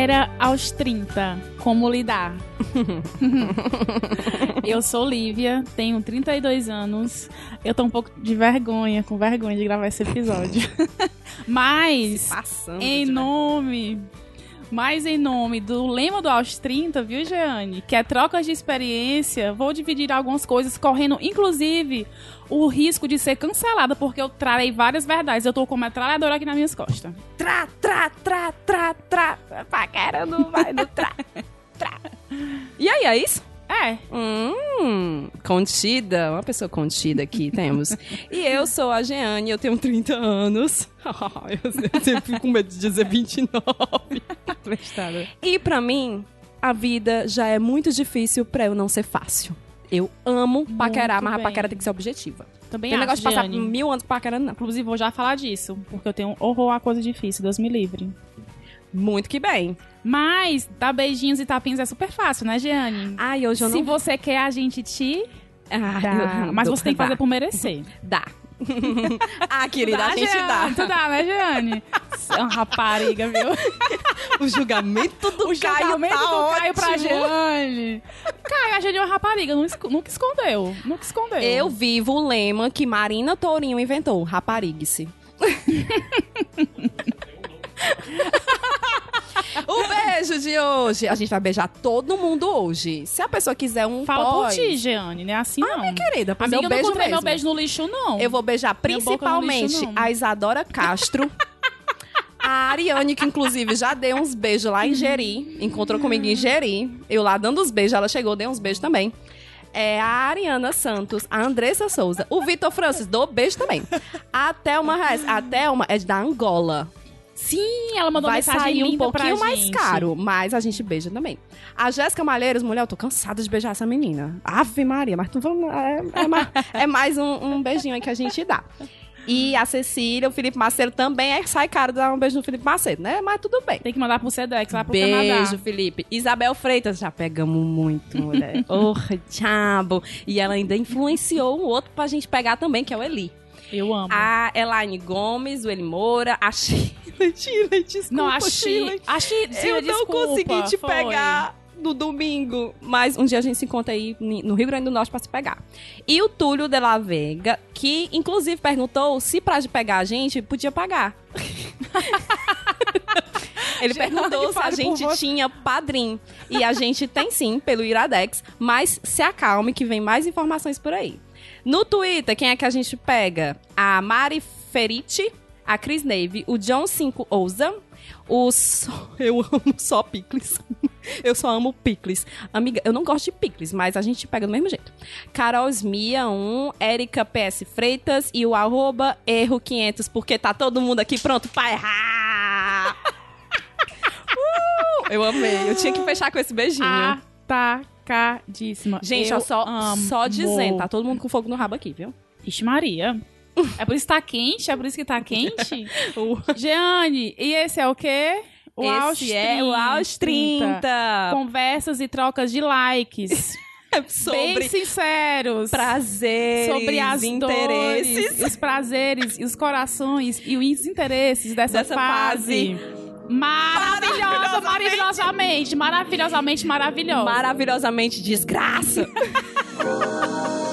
Paquera aos 30. Como lidar? eu sou Lívia, tenho 32 anos. Eu tô um pouco de vergonha, com vergonha de gravar esse episódio. Mas, em nome. Mas em nome do lema do aos 30, viu, Jeane? Que é trocas de experiência, vou dividir algumas coisas, correndo, inclusive, o risco de ser cancelada, porque eu trarei várias verdades. Eu tô com uma metralhadora aqui nas minhas costas. Tra, tra, tra, tra, tra. Paquera não vai no tra. E aí, é isso? É, Hum, contida, uma pessoa contida aqui temos. E eu sou a Jeane, eu tenho 30 anos. eu sempre fico com medo de dizer 29. prestada. E pra mim, a vida já é muito difícil pra eu não ser fácil. Eu amo paquerar, mas a paquera tem que ser objetiva. Também Tem acho, negócio de passar Jeane. mil anos paquerando, não. Inclusive, vou já falar disso, porque eu tenho horror a coisa difícil, Deus me livre. Muito que bem. Mas dar beijinhos e tapinhos é super fácil, né, Jeane? Ai, hoje eu Se não... você quer, a gente te Ah, dá. eu- Mas você tem que fazer dá. por merecer. Dá. ah, querida, a gente Jeane, Tu dá. dá, né, Jeane? Você é uma rapariga, viu? O julgamento do O Caio julgamento tá do Caio pra ótimo. Jeane. Caio, a Jeane é uma rapariga, nunca escondeu. Nunca escondeu. Eu vivo o lema que Marina Tourinho inventou, raparigue-se. O beijo de hoje. A gente vai beijar todo mundo hoje. Se a pessoa quiser um Fala pós... por ti, Jeane, não é assim não. Minha querida, pois Amiga, eu eu não beijo comprei meu mesmo. beijo no lixo, não. Eu vou beijar lixo, principalmente não. a Isadora Castro. A Ariane, que inclusive já deu uns beijos lá em Jeri. Encontrou comigo em Jeri. Eu lá dando os beijos, ela chegou, deu uns beijos também. É a Ariana Santos, a Andressa Souza, o Vitor Francis, dou beijo também. A Thelma Reis. A Thelma é da Angola. Sim, ela mandou Vai mensagem sair um pouquinho mais caro, mas a gente beija também. A Jéssica Malheiros, mulher, eu tô cansada de beijar essa menina. Ave Maria, mas tu vamos, é, é mais, é mais um, um beijinho aí que a gente dá. E a Cecília, o Felipe Macedo também é sai caro dar um beijo no Felipe Macedo, né? Mas tudo bem. Tem que mandar pro Sedex lá pro Beijo, Canadá. Felipe. Isabel Freitas, já pegamos muito, mulher. Porra, diabo. E ela ainda influenciou um outro pra gente pegar também, que é o Eli. Eu amo. A Elaine Gomes, o Eli Moura, a Sheila. Sheila, desculpa, não, a Sheila. A Chi... Eu Sheila, não desculpa, consegui te foi. pegar no domingo. Mas um dia a gente se encontra aí no Rio Grande do Norte pra se pegar. E o Túlio de la Vega, que inclusive perguntou se pra pegar a gente podia pagar. Ele perguntou se a gente tinha padrim. E a gente tem sim, pelo Iradex. Mas se acalme que vem mais informações por aí. No Twitter, quem é que a gente pega? A Mari Feriti, a Chris Nave, o John 5 Ouza, o só, eu amo só picles. Eu só amo picles. Amiga, eu não gosto de picles, mas a gente pega do mesmo jeito. Carol Smia 1, Erika PS Freitas e o arroba erro 500, porque tá todo mundo aqui pronto pra errar. Uh, eu amei. Eu tinha que fechar com esse beijinho. Atacadíssima. Gente, eu só, amo. só dizendo, tá todo mundo com fogo no rabo aqui, viu? Ixi Maria. É por isso que tá quente? É por isso que tá quente? Jeane, e esse é o quê? O Aos Esse é o Aos 30. Conversas e trocas de likes. Bem Sobre sinceros. prazeres, sobre as interesses. dores, os prazeres e os corações e os interesses dessa, Dessa fase. Maravilhosa, maravilhosamente, maravilhosamente maravilhosa. Maravilhosamente desgraça.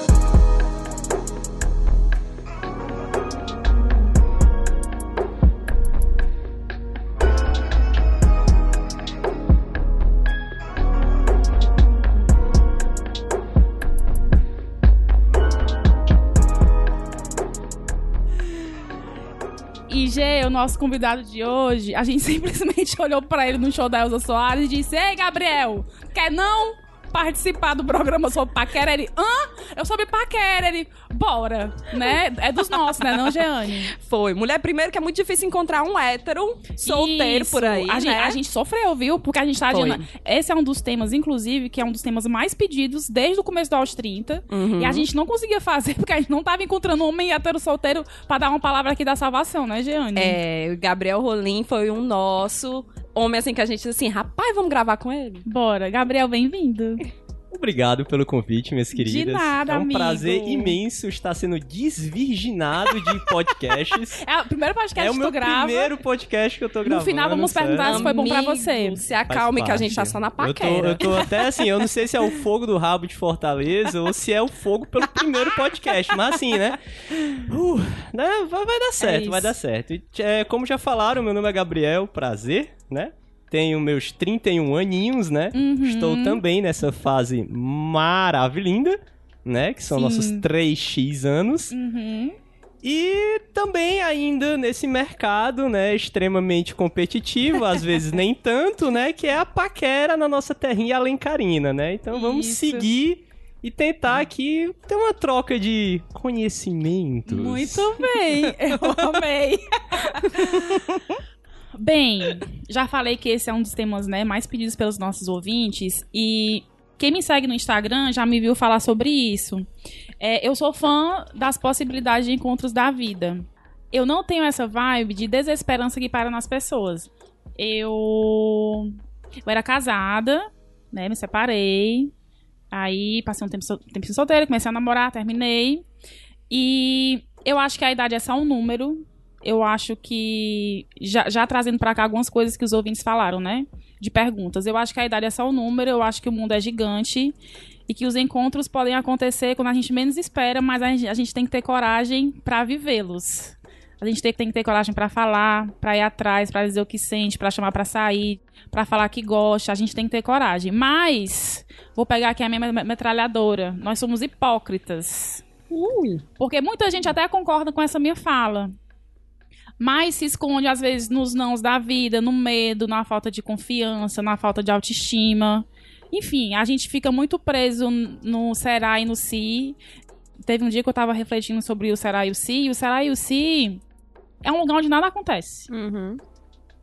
O nosso convidado de hoje, a gente simplesmente olhou pra ele no show da Elza Soares e disse: Ei, Gabriel, quer não participar do programa sobre paquera? Ele, hã? Eu sobre paquera. Ele, bora, né? É dos nossos, né, não, Jeane? Foi. Mulher, primeiro que é muito difícil encontrar um hétero solteiro Isso. por aí, A, né? gente, a gente sofreu, viu? Porque a gente tá Foi. Esse é um dos temas, inclusive, que é um dos temas mais pedidos desde o começo do Aos 30. Uhum. E a gente não conseguia fazer, porque a gente não tava encontrando um homem hétero solteiro pra dar uma palavra aqui da salvação, né, Jeane? É, o Gabriel Rolim foi um nosso homem assim que a gente disse assim, rapaz, vamos gravar com ele? Bora. Gabriel, bem-vindo. Obrigado pelo convite, minhas queridas. De nada, É um amigo. prazer imenso estar sendo desvirginado de podcasts. É o primeiro podcast é o que meu tu grava. primeiro podcast que eu tô gravando. No final, vamos sério. perguntar se foi bom pra você. Se acalme que a gente tá só na Eu tô, paquera. eu tô até assim, eu não sei se é o fogo do rabo de Fortaleza ou se é o fogo pelo primeiro podcast, mas assim, né? Uh, né? Vai, vai dar certo, isso. vai dar certo. E, é, como já falaram, meu nome é Gabriel, prazer, né? Tenho meus 31 aninhos, né? Uhum. Estou também nessa fase maravilhosa, né? Que são Sim. nossos 3x anos. Uhum. E também ainda nesse mercado, né, extremamente competitivo, às vezes nem tanto, né, que é a paquera na nossa terrinha alencarina, né? Então vamos Isso. seguir e tentar aqui ter uma troca de conhecimentos. Muito bem, eu amei. bem, já falei que esse é um dos temas né, mais pedidos pelos nossos ouvintes e quem me segue no Instagram já me viu falar sobre isso. É, eu sou fã das possibilidades de encontros da vida. Eu não tenho essa vibe de desesperança que para nas pessoas. Eu, eu era casada, né? Me separei. Aí passei um tempo, sol- tempo solteira, comecei a namorar, terminei. E eu acho que a idade é só um número. Eu acho que. Já, já trazendo pra cá algumas coisas que os ouvintes falaram, né? De perguntas. Eu acho que a idade é só um número. Eu acho que o mundo é gigante. E que os encontros podem acontecer quando a gente menos espera, mas a gente, a gente tem que ter coragem pra vivê-los. A gente tem, tem que ter coragem pra falar, pra ir atrás, pra dizer o que sente, pra chamar pra sair, pra falar que gosta. A gente tem que ter coragem. Mas, vou pegar aqui a minha me- metralhadora. Nós somos hipócritas. Ui. Porque muita gente até concorda com essa minha fala. Mas se esconde, às vezes, nos nãos da vida, no medo, na falta de confiança, na falta de autoestima. Enfim, a gente fica muito preso no será e no si. Teve um dia que eu tava refletindo sobre o será e o si. E o será e o si é um lugar onde nada acontece. Uhum.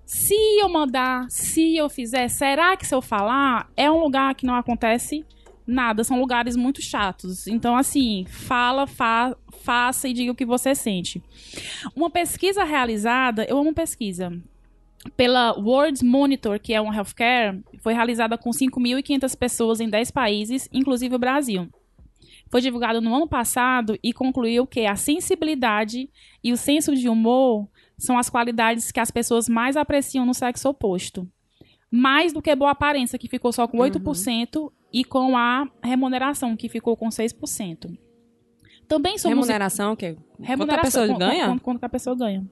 Se eu mandar, se eu fizer, será que se eu falar, é um lugar que não acontece nada? São lugares muito chatos. Então, assim, fala, fa faça e diga o que você sente. Uma pesquisa realizada, eu amo pesquisa, pela World Monitor, que é um healthcare, foi realizada com 5.500 pessoas em 10 países, inclusive o Brasil. Foi divulgado no ano passado e concluiu que a sensibilidade e o senso de humor são as qualidades que as pessoas mais apreciam no sexo oposto. Mais do que boa aparência, que ficou só com 8%, e com a remuneração, que ficou com 6%. Também somos Remuneração, o quê? Quanto a Remuneração, pessoa ganha? Quanto, quanto que a pessoa ganha.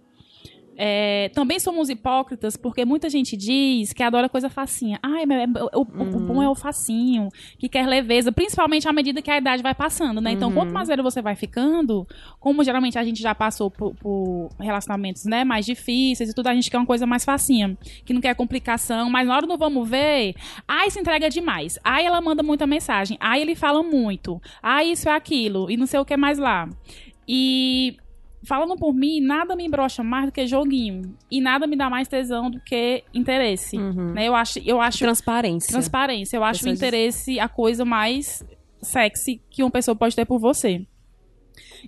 É, também somos hipócritas porque muita gente diz que adora coisa facinha. Ai, é- o, o- o bom é o facinho, que quer leveza, principalmente à medida que a idade vai passando, né? Então, quanto mais velho você vai ficando, como geralmente a gente já passou por, por relacionamentos né, mais difíceis e tudo, a gente quer uma coisa mais facinha, que não quer complicação, mas na hora do vamos ver, ai, se entrega demais. Ai, ela manda muita mensagem. Ai, ele fala muito. Ai, isso é aquilo. E não sei o que mais lá. E falando por mim, nada me embrocha mais do que joguinho. E nada me dá mais tesão do que interesse. Uhum. Né? Eu acho, eu acho Transparência. transparência. Eu acho o interesse a coisa mais sexy que uma pessoa pode ter por você.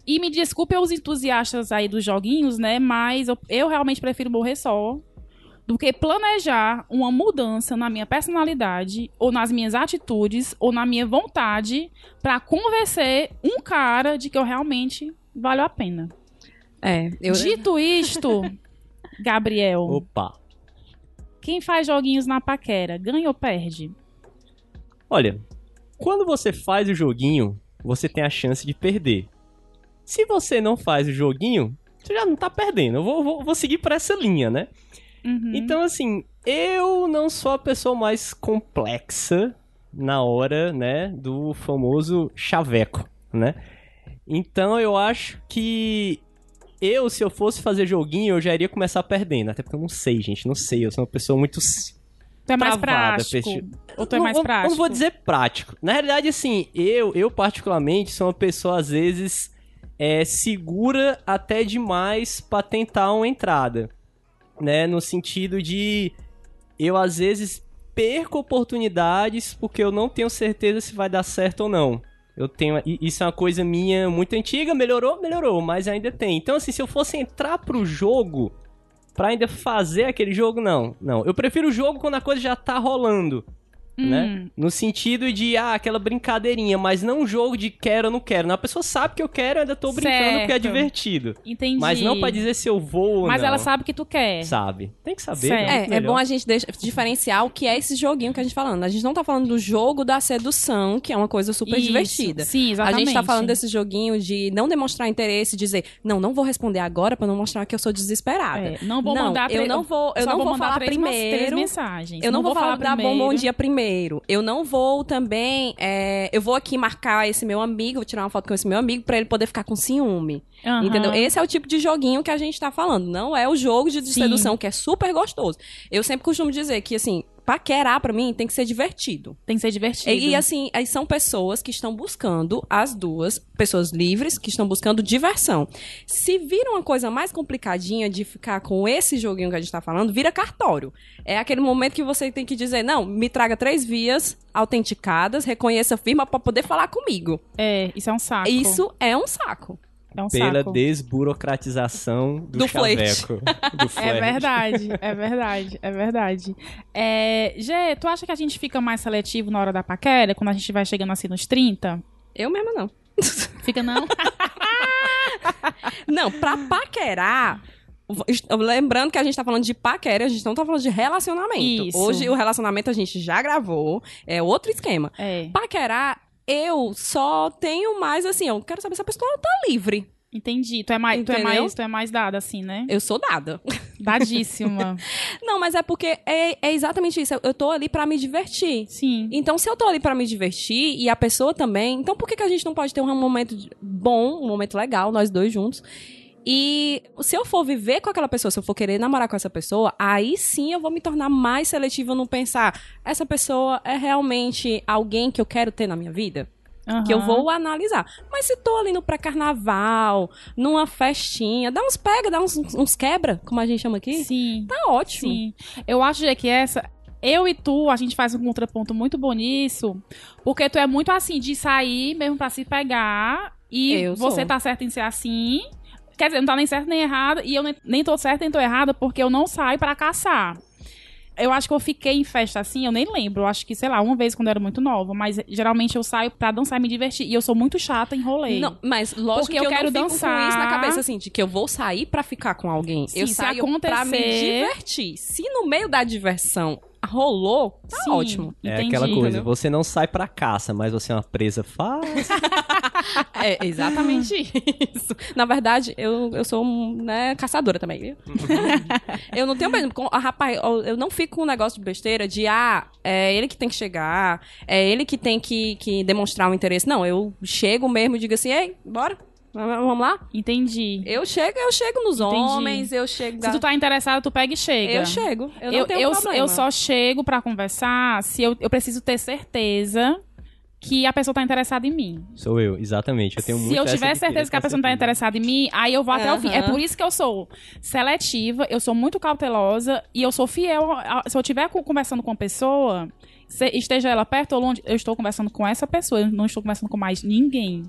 E me desculpe os entusiastas aí dos joguinhos, né? Mas eu, eu realmente prefiro morrer só do que planejar uma mudança na minha personalidade, ou nas minhas atitudes, ou na minha vontade pra convencer um cara de que eu realmente valho a pena. É, eu... Dito isto, Gabriel, Opa. quem faz joguinhos na paquera, ganha ou perde? Olha, quando você faz o joguinho, você tem a chance de perder. Se você não faz o joguinho, você já não tá perdendo. Eu vou, vou, vou seguir por essa linha, né? Uhum. Então, assim, eu não sou a pessoa mais complexa na hora, né, do famoso chaveco, né? Então, eu acho que eu, se eu fosse fazer joguinho, eu já iria começar perdendo. Até porque eu não sei, gente, não sei. Eu sou uma pessoa muito Tu é mais travada, prático. peixe. Ou tu é não, mais prático? Não vou dizer prático. Na realidade, assim, eu, eu particularmente sou uma pessoa, às vezes, é, segura até demais pra tentar uma entrada. Né? No sentido de eu, às vezes, perco oportunidades porque eu não tenho certeza se vai dar certo ou não. Eu tenho. Isso é uma coisa minha muito antiga, melhorou, melhorou, mas ainda tem. Então, assim, se eu fosse entrar pro jogo pra ainda fazer aquele jogo, não. Não. Eu prefiro o jogo quando a coisa já tá rolando. Né? No sentido de, ah, aquela brincadeirinha, mas não um jogo de quero ou não quero. Não, a pessoa sabe que eu quero, eu ainda tô brincando porque é Certo. divertido. Entendi. Mas não pra dizer se eu vou ou Mas não. ela sabe que tu quer. Sabe. Tem que saber. Certo. né? É, é bom a gente deixa- diferenciar o que é esse joguinho que a gente tá falando. A gente não tá falando do jogo da sedução, que é uma coisa super Isso. divertida. Sim, A exatamente. gente tá falando desse joguinho de não demonstrar interesse, dizer, não, não vou responder agora pra não mostrar que eu sou desesperada. É, não vou Não, mandar eu não vou- eu não vou mandar falar três, mas- primeiro. três mensagens. Eu não, vou, falar, dar bom bom primeiro. dia primeiro. Eu não vou também. é, eu vou aqui marcar esse meu amigo, vou tirar uma foto com esse meu amigo pra ele poder ficar com ciúme. Aham. Entendeu? Esse é o tipo de joguinho que a gente tá falando. Não é o jogo de sedução, que é super gostoso. Eu sempre costumo dizer que, assim, paquerar pra mim tem que ser divertido. Tem que ser divertido. E, e, assim, aí são pessoas que estão buscando, as duas, pessoas livres, que estão buscando diversão. Se vira uma coisa mais complicadinha de ficar com esse joguinho que a gente tá falando, vira cartório. É aquele momento que você tem que dizer, não, me traga três vias autenticadas, reconheça a firma pra poder falar comigo. É, isso é um saco. Isso é um saco. É um Pela saco. desburocratização do, Do chaveco. Do É verdade, é verdade, é verdade. É, Gê, tu acha que a gente fica mais seletivo na hora da paquera, quando a gente vai chegando assim nos 30? Eu mesma não. Fica não? Não, pra paquerar. Lembrando que a gente tá falando de paquera, a gente não tá falando de relacionamento. Isso. Hoje o relacionamento a gente já gravou, é outro esquema. É, Paquerar, eu só tenho mais assim, eu quero saber se a pessoa tá livre. entendi. Tu é mais, tu é mais, tu é mais dada assim, né? Eu sou dada. Dadíssima. Não, mas é porque é, é exatamente isso. Eu, tô ali pra me divertir. Sim. Então, se eu tô ali pra me divertir e a pessoa também, então por que, que a gente não pode ter um momento bom, um momento legal, nós dois juntos? E se eu for viver com aquela pessoa, se eu for querer namorar com essa pessoa, aí sim eu vou me tornar mais seletiva no pensar, essa pessoa é realmente alguém que eu quero ter na minha vida? Que eu vou analisar. Mas se tô ali no pré-carnaval, numa festinha, dá uns pega, dá uns, uns quebra, como a gente chama aqui, Sim. tá ótimo. Sim. Eu acho que essa. Eu e tu, a gente faz um contraponto muito bom nisso. Porque tu é muito assim, de sair mesmo pra se pegar. E Eu você sou. tá certo em ser assim. Quer dizer, não tá nem certo nem errado. E eu nem, nem tô certa nem tô errada porque eu não saio pra caçar. Eu acho que eu fiquei em festa assim, eu nem lembro. Eu acho que, sei lá, uma vez quando eu era muito nova. Mas geralmente eu saio pra dançar e me divertir. E eu sou muito chata em rolê. Não, mas lógico Porque que eu eu, quero dançar. com isso na cabeça, assim, de que eu vou sair pra ficar com alguém. Sim, eu saio pra me acontecer- divertir. Se no meio da diversão rolou, tá Sim, ótimo. É entendi. aquela coisa, entendeu? você não sai pra caça, mas você é uma presa fácil. É exatamente isso. Na verdade, eu, eu sou né, caçadora também, viu? eu não tenho mesmo. com- Rapaz, eu não fico com um negócio de besteira de, ah, é ele que tem que chegar, é ele que tem que, que demonstrar um interesse. Não, eu chego mesmo e digo assim, ei, bora, vamos lá? Entendi. Eu chego, eu chego nos Entendi. homens, eu chego. Se tu tá interessado, tu pega e chega. Eu chego. Eu não eu, tenho eu, problema. eu só chego pra conversar se eu, eu preciso ter certeza que a pessoa tá interessada em mim. Sou eu, exatamente. Eu tenho muito Se eu tiver certeza que a pessoa não tá interessada em mim, aí eu vou até o fim. É por isso que eu sou seletiva, eu sou muito cautelosa e eu sou fiel. a- Se eu estiver conversando com uma pessoa, se- esteja ela perto ou longe, eu estou conversando com essa pessoa, eu não estou conversando com mais ninguém.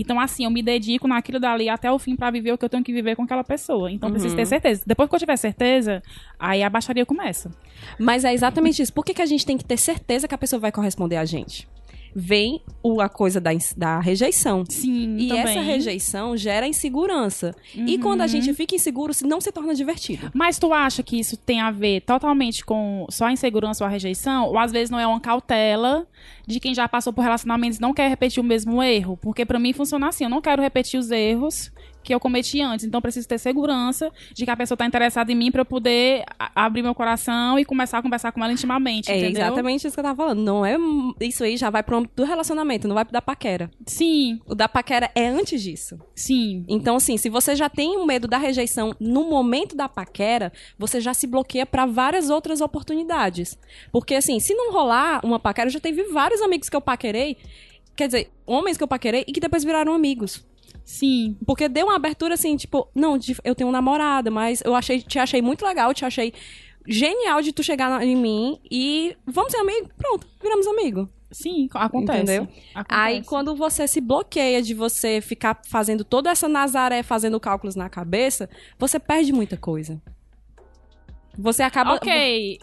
Então, assim, eu me dedico naquilo dali até o fim pra viver o que eu tenho que viver com aquela pessoa. Então, eu preciso Uhum. ter certeza. Depois que eu tiver certeza, aí a baixaria começa. Mas é exatamente isso. Por que, que a gente tem que ter certeza que a pessoa vai corresponder a gente? Vem o, a coisa da, da rejeição. Sim, E também. essa rejeição gera insegurança. E Uhum. quando a gente fica inseguro, se não se torna divertido. Mas tu acha que isso tem a ver totalmente com só a insegurança ou a rejeição? Ou às vezes não é uma cautela de quem já passou por relacionamentos e não quer repetir o mesmo erro? Porque pra mim funciona assim, eu não quero repetir os erros que eu cometi antes. Então eu preciso ter segurança de que a pessoa tá interessada em mim pra eu poder abrir meu coração e começar a conversar com ela intimamente, É entendeu? exatamente isso que eu tava falando. Não é. Isso aí já vai pro âmbito do relacionamento, não vai pro da paquera. Sim, O da paquera é antes disso. sim. Então, assim, se você já tem um medo da rejeição no momento da paquera, você já se bloqueia pra várias outras oportunidades. Porque, assim, se não rolar uma paquera, eu já teve vários amigos que eu paquerei, quer dizer, homens que eu paquerei e que depois viraram amigos. Sim. Porque deu uma abertura assim, tipo, não, eu tenho um namorado, mas eu achei, te achei muito legal, te achei genial de tu chegar em mim e vamos ser amigos. Pronto, viramos amigos. Sim, acontece. Entendeu? Acontece. Aí, quando você se bloqueia de você ficar fazendo toda essa Nazaré, fazendo cálculos na cabeça, você perde muita coisa. Você acaba. Ok.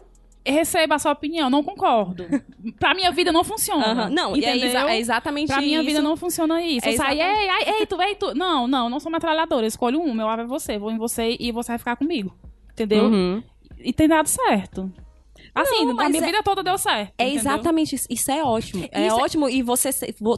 Receba a sua opinião, não concordo. pra minha vida não funciona. Aham. Não, e é, entendeu? exa- é exatamente Pra minha isso. vida não funciona isso. É eu saio, ei, ai, ei, tu, ei, tu. Não, não, não sou metralhadora. Eu escolho um, meu alvo é você. Vou em você e você vai ficar comigo. Entendeu? Uhum. E tem dado certo. Assim, Não, na mas minha é- vida toda deu certo. É entendeu? exatamente isso. Isso é ótimo. É Isso é- ótimo e você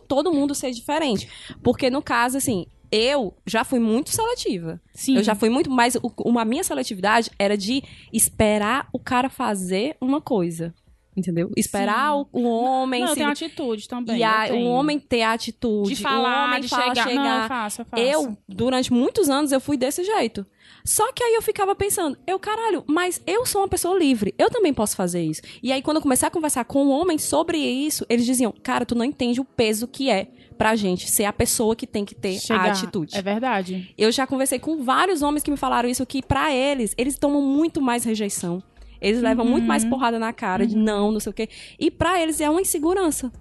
todo mundo ser diferente. Porque no caso, assim, eu já fui muito seletiva. Sim. Eu já fui muito, mas o- uma minha seletividade era de esperar o cara fazer uma coisa. Entendeu? Esperar o, o homem. Não, eu se- tenho atitude também. e a- eu o homem ter a atitude. de falar, o homem de fala, chegar. Não, eu faço, eu faço. eu, durante muitos anos, eu fui desse jeito. Só que aí eu ficava pensando, eu, caralho, mas eu sou uma pessoa livre, eu também posso fazer isso. E aí, quando eu comecei a conversar com um homem sobre isso, eles diziam, cara, tu não entende o peso que é pra gente ser a pessoa que tem que ter Chegar. a atitude. É verdade. Eu já conversei com vários homens que me falaram isso, que pra eles, eles tomam muito mais rejeição. Eles levam muito mais Uhum. porrada na cara de não, não sei o quê. E pra eles é uma insegurança.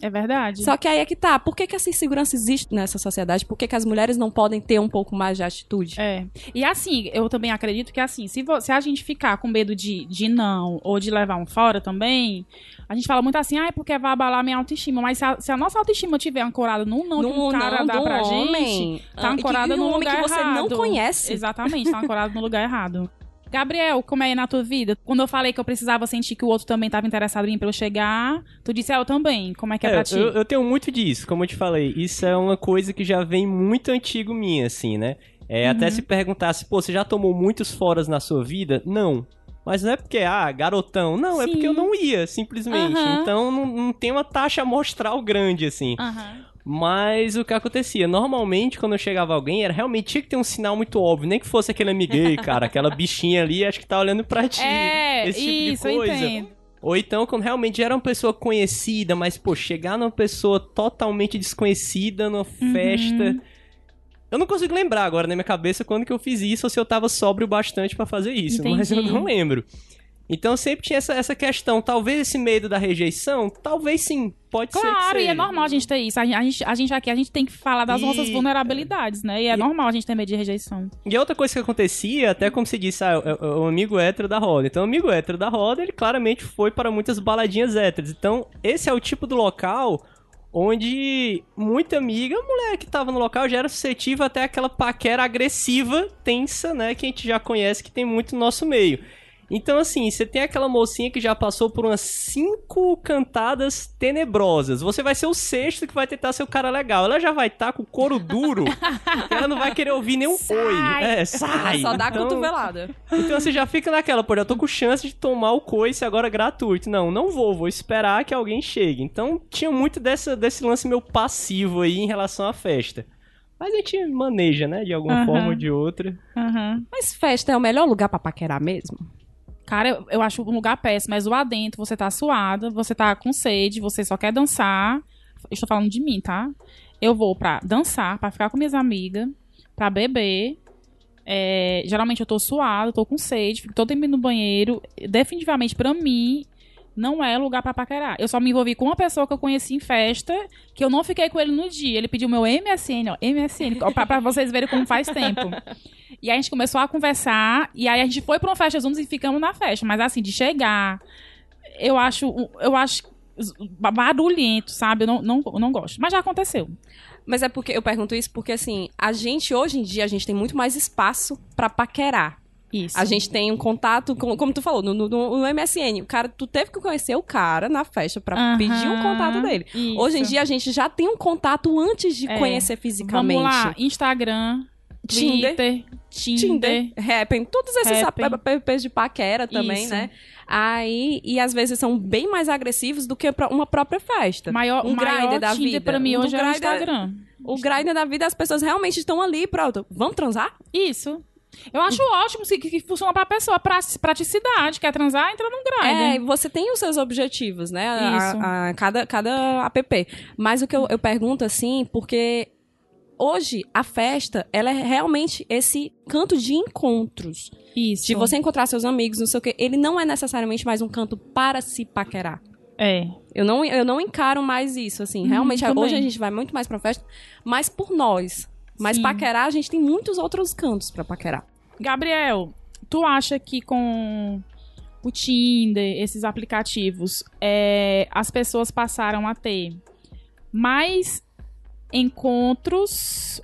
É verdade. Só que aí é que tá. Por que, que essa insegurança existe nessa sociedade? Por que, que as mulheres não podem ter um pouco mais de atitude? É. E assim, eu também acredito que assim, se, se a gente ficar com medo de, de não, ou de levar um fora também, a gente fala muito assim, ah, é porque vai abalar minha autoestima. Mas se a, se a nossa autoestima tiver ancorada num não que um cara dá do pra homem, gente, ah, tá que- ancorada um no homem lugar que você errado. não conhece. Exatamente, tá ancorado no lugar errado. Gabriel, como é na tua vida? Quando eu falei que eu precisava sentir que o outro também estava interessado em mim pra eu chegar, tu disse, é, eu também. Como é que é, É, pra ti? eu, eu tenho muito disso, como eu te falei. Isso é uma coisa que já vem muito antigo minha, assim, né? É, Até se perguntasse, pô, você já tomou muitos foras na sua vida? Não. Mas não é porque, ah, garotão. Não, é Sim. porque eu não ia, simplesmente. Aham. Então não, não tem uma taxa amostral grande, assim. Aham. Mas o que acontecia? Normalmente, quando eu chegava alguém, era realmente tinha que ter um sinal muito óbvio. Nem que fosse aquele amiguei, cara, aquela bichinha ali, acho que tá olhando pra ti. É, esse tipo isso, de coisa. Ou então, quando realmente era uma pessoa conhecida, mas, pô, chegar numa pessoa totalmente desconhecida numa Uhum. festa. Eu não consigo lembrar agora na minha cabeça quando que eu fiz isso ou se eu tava sóbrio bastante pra fazer isso, mas eu Entendi. não lembro. Então sempre tinha essa, essa questão. Talvez esse medo da rejeição, talvez sim, pode ser. que Claro, e é normal a gente ter isso. A gente, a gente, a gente aqui, a gente tem que falar das E- nossas vulnerabilidades, né? E é e- normal a gente ter medo de rejeição. E outra coisa que acontecia, até como se disse, ah, é- é o amigo hétero da roda. Então, o amigo hétero da roda, ele claramente foi para muitas baladinhas héteras. Então, esse é o tipo do local onde muita amiga, a mulher que tava no local já era suscetível até aquela paquera agressiva, tensa, né? Que a gente já conhece que tem muito no nosso meio. Então, assim, você tem aquela mocinha que já passou por umas cinco cantadas tenebrosas. Você vai ser o sexto que vai tentar ser o cara legal. Ela já vai estar com o couro duro. ela não vai querer ouvir nenhum oi. É, sai. Só dá Então- cotovelada. então você já fica naquela, pô, eu tô com chance de tomar o coice agora gratuito. Não, não vou, vou esperar que alguém chegue. Então tinha muito dessa, desse lance meu passivo aí em relação à festa. Mas a gente maneja, né, de alguma Aham. forma ou de outra. Uhum. Mas festa é o melhor lugar pra paquerar mesmo? Cara, eu, acho um lugar péssimo, mas lá dentro você tá suada, você tá com sede, você só quer dançar. Estou falando de mim, tá? Eu vou pra dançar, pra ficar com minhas amigas, pra beber. É, geralmente eu tô suada, tô com sede, fico todo tempo no banheiro. Definitivamente, pra mim, não é lugar pra paquerar. Eu só me envolvi com uma pessoa que eu conheci em festa, que eu não fiquei com ele no dia. Ele pediu meu MSN, ó, MSN, pra vocês verem como faz tempo. E aí a gente começou a conversar, e aí a gente foi pra uma festa juntos e ficamos na festa. Mas assim, de chegar, eu acho, eu acho barulhento, sabe? Eu não, não, não gosto. Mas já aconteceu. Mas é porque eu pergunto isso porque assim, a gente hoje em dia a gente tem muito mais espaço pra paquerar. Isso. A gente tem um contato, como, como tu falou, no, no, no MSN. O cara, tu teve que conhecer o cara na festa pra Aham, pedir um contato dele. isso. Hoje em dia a gente já tem um contato antes de É. conhecer fisicamente. Vamos lá, Instagram, Tinder. Twitter, Tinder. Tinder, todos esses apps de paquera também, Isso. né? Aí, e às vezes são bem mais agressivos do que uma própria festa. Maior, um maior Grindr da Tinder vida. pra mim Um hoje é o Instagram. O grinder da vida, as pessoas realmente estão ali, pronto. Vamos transar? Isso. Eu acho ótimo se- que, que funciona pra pessoa. Pra, praticidade. Quer transar? Entra num É, Grindr. você tem os seus objetivos, né? A- Isso. a- cada, cada app. Mas o que eu, eu pergunto, assim, porque hoje a festa, ela é realmente esse canto de encontros. Isso. De você encontrar seus amigos, não sei o quê. Ele não é necessariamente mais um canto para se paquerar. É. Eu não, eu não encaro mais isso, assim. Uhum, Realmente, também. hoje a gente vai muito mais pra festa, mas por nós. Mas Sim. paquerar, a gente tem muitos outros cantos pra paquerar. Gabriel, tu acha que com o Tinder, esses aplicativos, é, as pessoas passaram a ter mais encontros,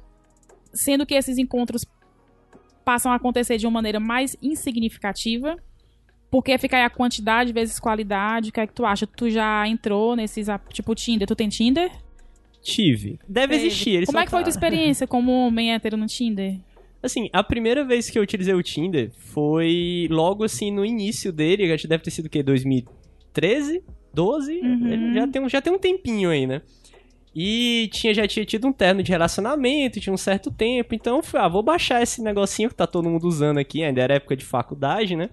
sendo que esses encontros passam a acontecer de uma maneira mais insignificativa. Porque fica aí a quantidade vezes qualidade. O que é que tu acha? Tu já entrou nesses, tipo, Tinder? Tu tem Tinder? Tive. Deve Teve. existir. Eles Como é que foi a tua experiência como homem hétero no Tinder? Assim, a primeira vez que eu utilizei o Tinder foi logo assim no início dele, acho que deve ter sido o quê? 2013? 12? Uhum. Já, tem, um- já tem um tempinho aí, né? E tinha, já tinha tido um terno de relacionamento, tinha um certo tempo, então eu fui, ah, vou baixar esse negocinho que tá todo mundo usando aqui, ainda era época de faculdade, né?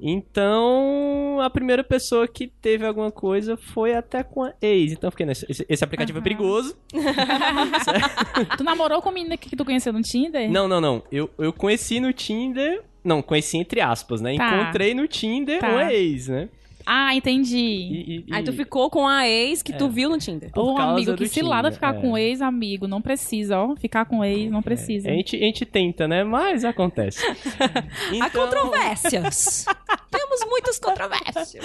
Então, a primeira pessoa que teve alguma coisa foi até com a ex. Então, fiquei nesse, esse, esse aplicativo é Aham. perigoso. Tu namorou com a menina que tu conheceu no Tinder? Não, não, não. Eu, eu conheci no Tinder. Não, conheci entre aspas, né? Tá. Encontrei no Tinder Tá. uma ex, né? Ah, entendi. E, e- Aí tu ficou com a ex que tu viu no Tinder. Ô, causa amigo, que cilada Tinder, ficar é. com ex, amigo. Não precisa, ó. Ficar com ex, não precisa. A gente, a gente tenta, né? Mas acontece. Há Então, controvérsias. Temos muitas controvérsias.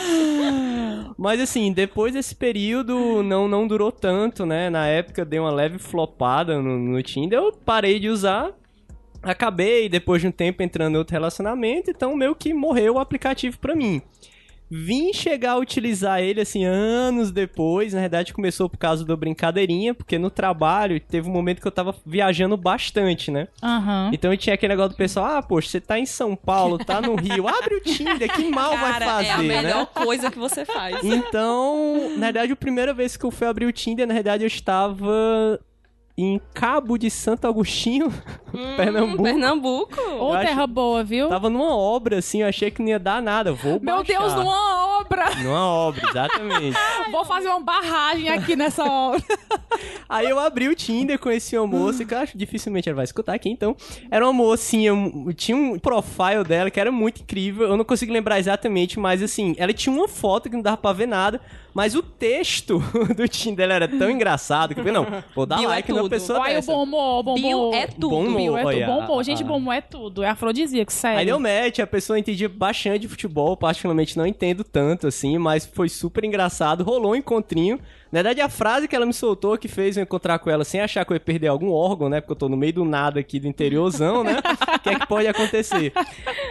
mas assim, depois desse período não, não durou tanto, né? Na época dei uma leve flopada no, no Tinder. Eu parei de usar. Acabei, depois de um tempo, entrando em outro relacionamento. Então, meio que morreu o aplicativo pra mim. Vim chegar a utilizar ele, assim, anos depois. Na verdade, começou por causa da brincadeirinha, porque no trabalho teve um momento que eu tava viajando bastante, né? Aham. Então eu tinha aquele negócio do pessoal, ah, poxa, você tá em São Paulo, tá no Rio, abre o Tinder, que mal vai Cara, fazer, é a né? melhor coisa que você faz. Então, na verdade, a primeira vez que eu fui abrir o Tinder, na verdade, eu estava em Cabo de Santo Agostinho, Pernambuco. Pernambuco. Ô, Eu acho- terra boa, viu? Tava numa obra, assim, eu achei que não ia dar nada. Vou Meu baixar. Deus, numa obra! Numa obra, exatamente. Vou fazer uma barragem aqui nessa obra. Aí eu abri o Tinder, conheci uma moça que eu acho dificilmente ela vai escutar aqui, então. Era uma mocinha, tinha um profile dela que era muito incrível. Eu não consigo lembrar exatamente, mas assim, ela tinha uma foto que não dava pra ver nada. Mas o texto do Tinder era tão engraçado que eu falei, não, vou dar Bio é like numa tudo. pessoa Olha o dessa. bom Bio é tudo. Bom humor, Bio é tudo. olha, Bom humor. a- Gente, a- humor é tudo. É afrodisíaco, sério. Aí deu match, a pessoa entendia bastante de futebol, particularmente não entendo tanto, assim, mas foi super engraçado, rolou um encontrinho. Na verdade, a frase que ela me soltou que fez eu encontrar com ela sem achar que eu ia perder algum órgão, né? Porque eu tô no meio do nada aqui do interiorzão, né? O que é que pode acontecer?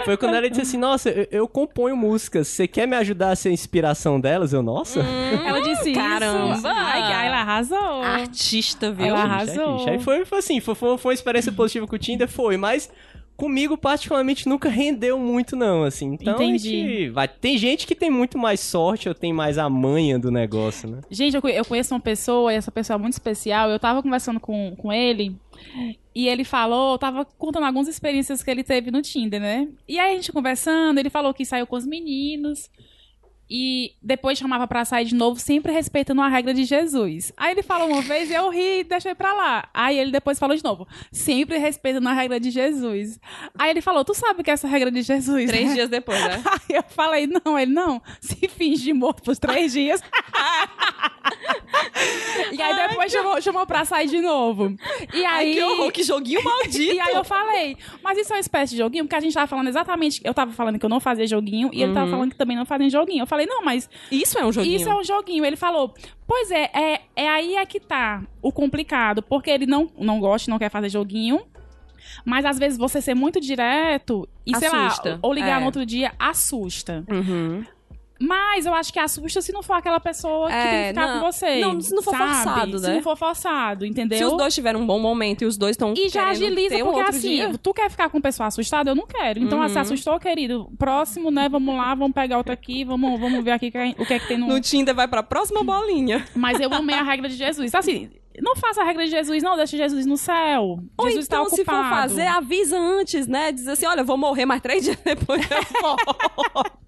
Foi quando ela disse assim, nossa, eu, eu componho músicas, você quer me ajudar a ser a inspiração delas? Eu, nossa... Ela disse Caramba. isso. Ai, ela arrasou. Artista, viu? Ela arrasou. Aí foi, foi assim, foi, foi, foi uma experiência positiva com o Tinder, foi, mas comigo particularmente nunca rendeu muito não, assim. Então Entendi. vai, tem gente que tem muito mais sorte ou tem mais a manha do negócio, né? Gente, eu conhe- eu conheço uma pessoa, e essa pessoa é muito especial. Eu tava conversando com, com ele, e ele falou, tava contando algumas experiências que ele teve no Tinder, né? E aí a gente conversando, ele falou que saiu com os meninos. E depois chamava pra sair de novo, sempre respeitando a regra de Jesus. Aí ele falou uma vez e eu ri e deixei pra lá. Aí ele depois falou de novo, sempre respeitando a regra de Jesus. Aí ele falou, tu sabe que é essa regra de Jesus? Três né? dias depois, né? Aí eu falei, não, ele não. Se finge de morto por três dias. e aí depois chamou, chamou pra sair de novo. E Ai, aí. que horror, que joguinho maldito. E aí eu falei, mas isso é uma espécie de joguinho? Porque a gente tava falando exatamente. Eu tava falando que eu não fazia joguinho e ele tava falando que também não fazia joguinho. Eu falei, não, mas Isso é um joguinho. isso é um joguinho. Ele falou, pois é, é, é aí é que tá o complicado. Porque ele não, não gosta, não quer fazer joguinho. Mas às vezes você ser muito direto e, sei Assusta. lá, ou ligar É. no outro dia, assusta. Uhum. Mas eu acho que assusta se não for aquela pessoa que É, tem que ficar não. com você. Não, se não for sabe? forçado, Se né? não for forçado, entendeu? Se os dois tiverem um bom momento e os dois estão E já agiliza, um porque outro assim, dia... tu quer ficar com pessoa assustada? Eu não quero. Então, Uhum. se assustou, querido, próximo, né? Vamos lá, vamos pegar outro aqui, vamos, vamos ver aqui o que é que tem no. No Tinder vai pra próxima bolinha. Mas eu amei a regra de Jesus. Assim, não faça a regra de Jesus, não, deixa Jesus no céu. Ou Jesus então, tá se for fazer, avisa antes, né? Diz assim, olha, eu vou morrer mais três dias depois eu volto.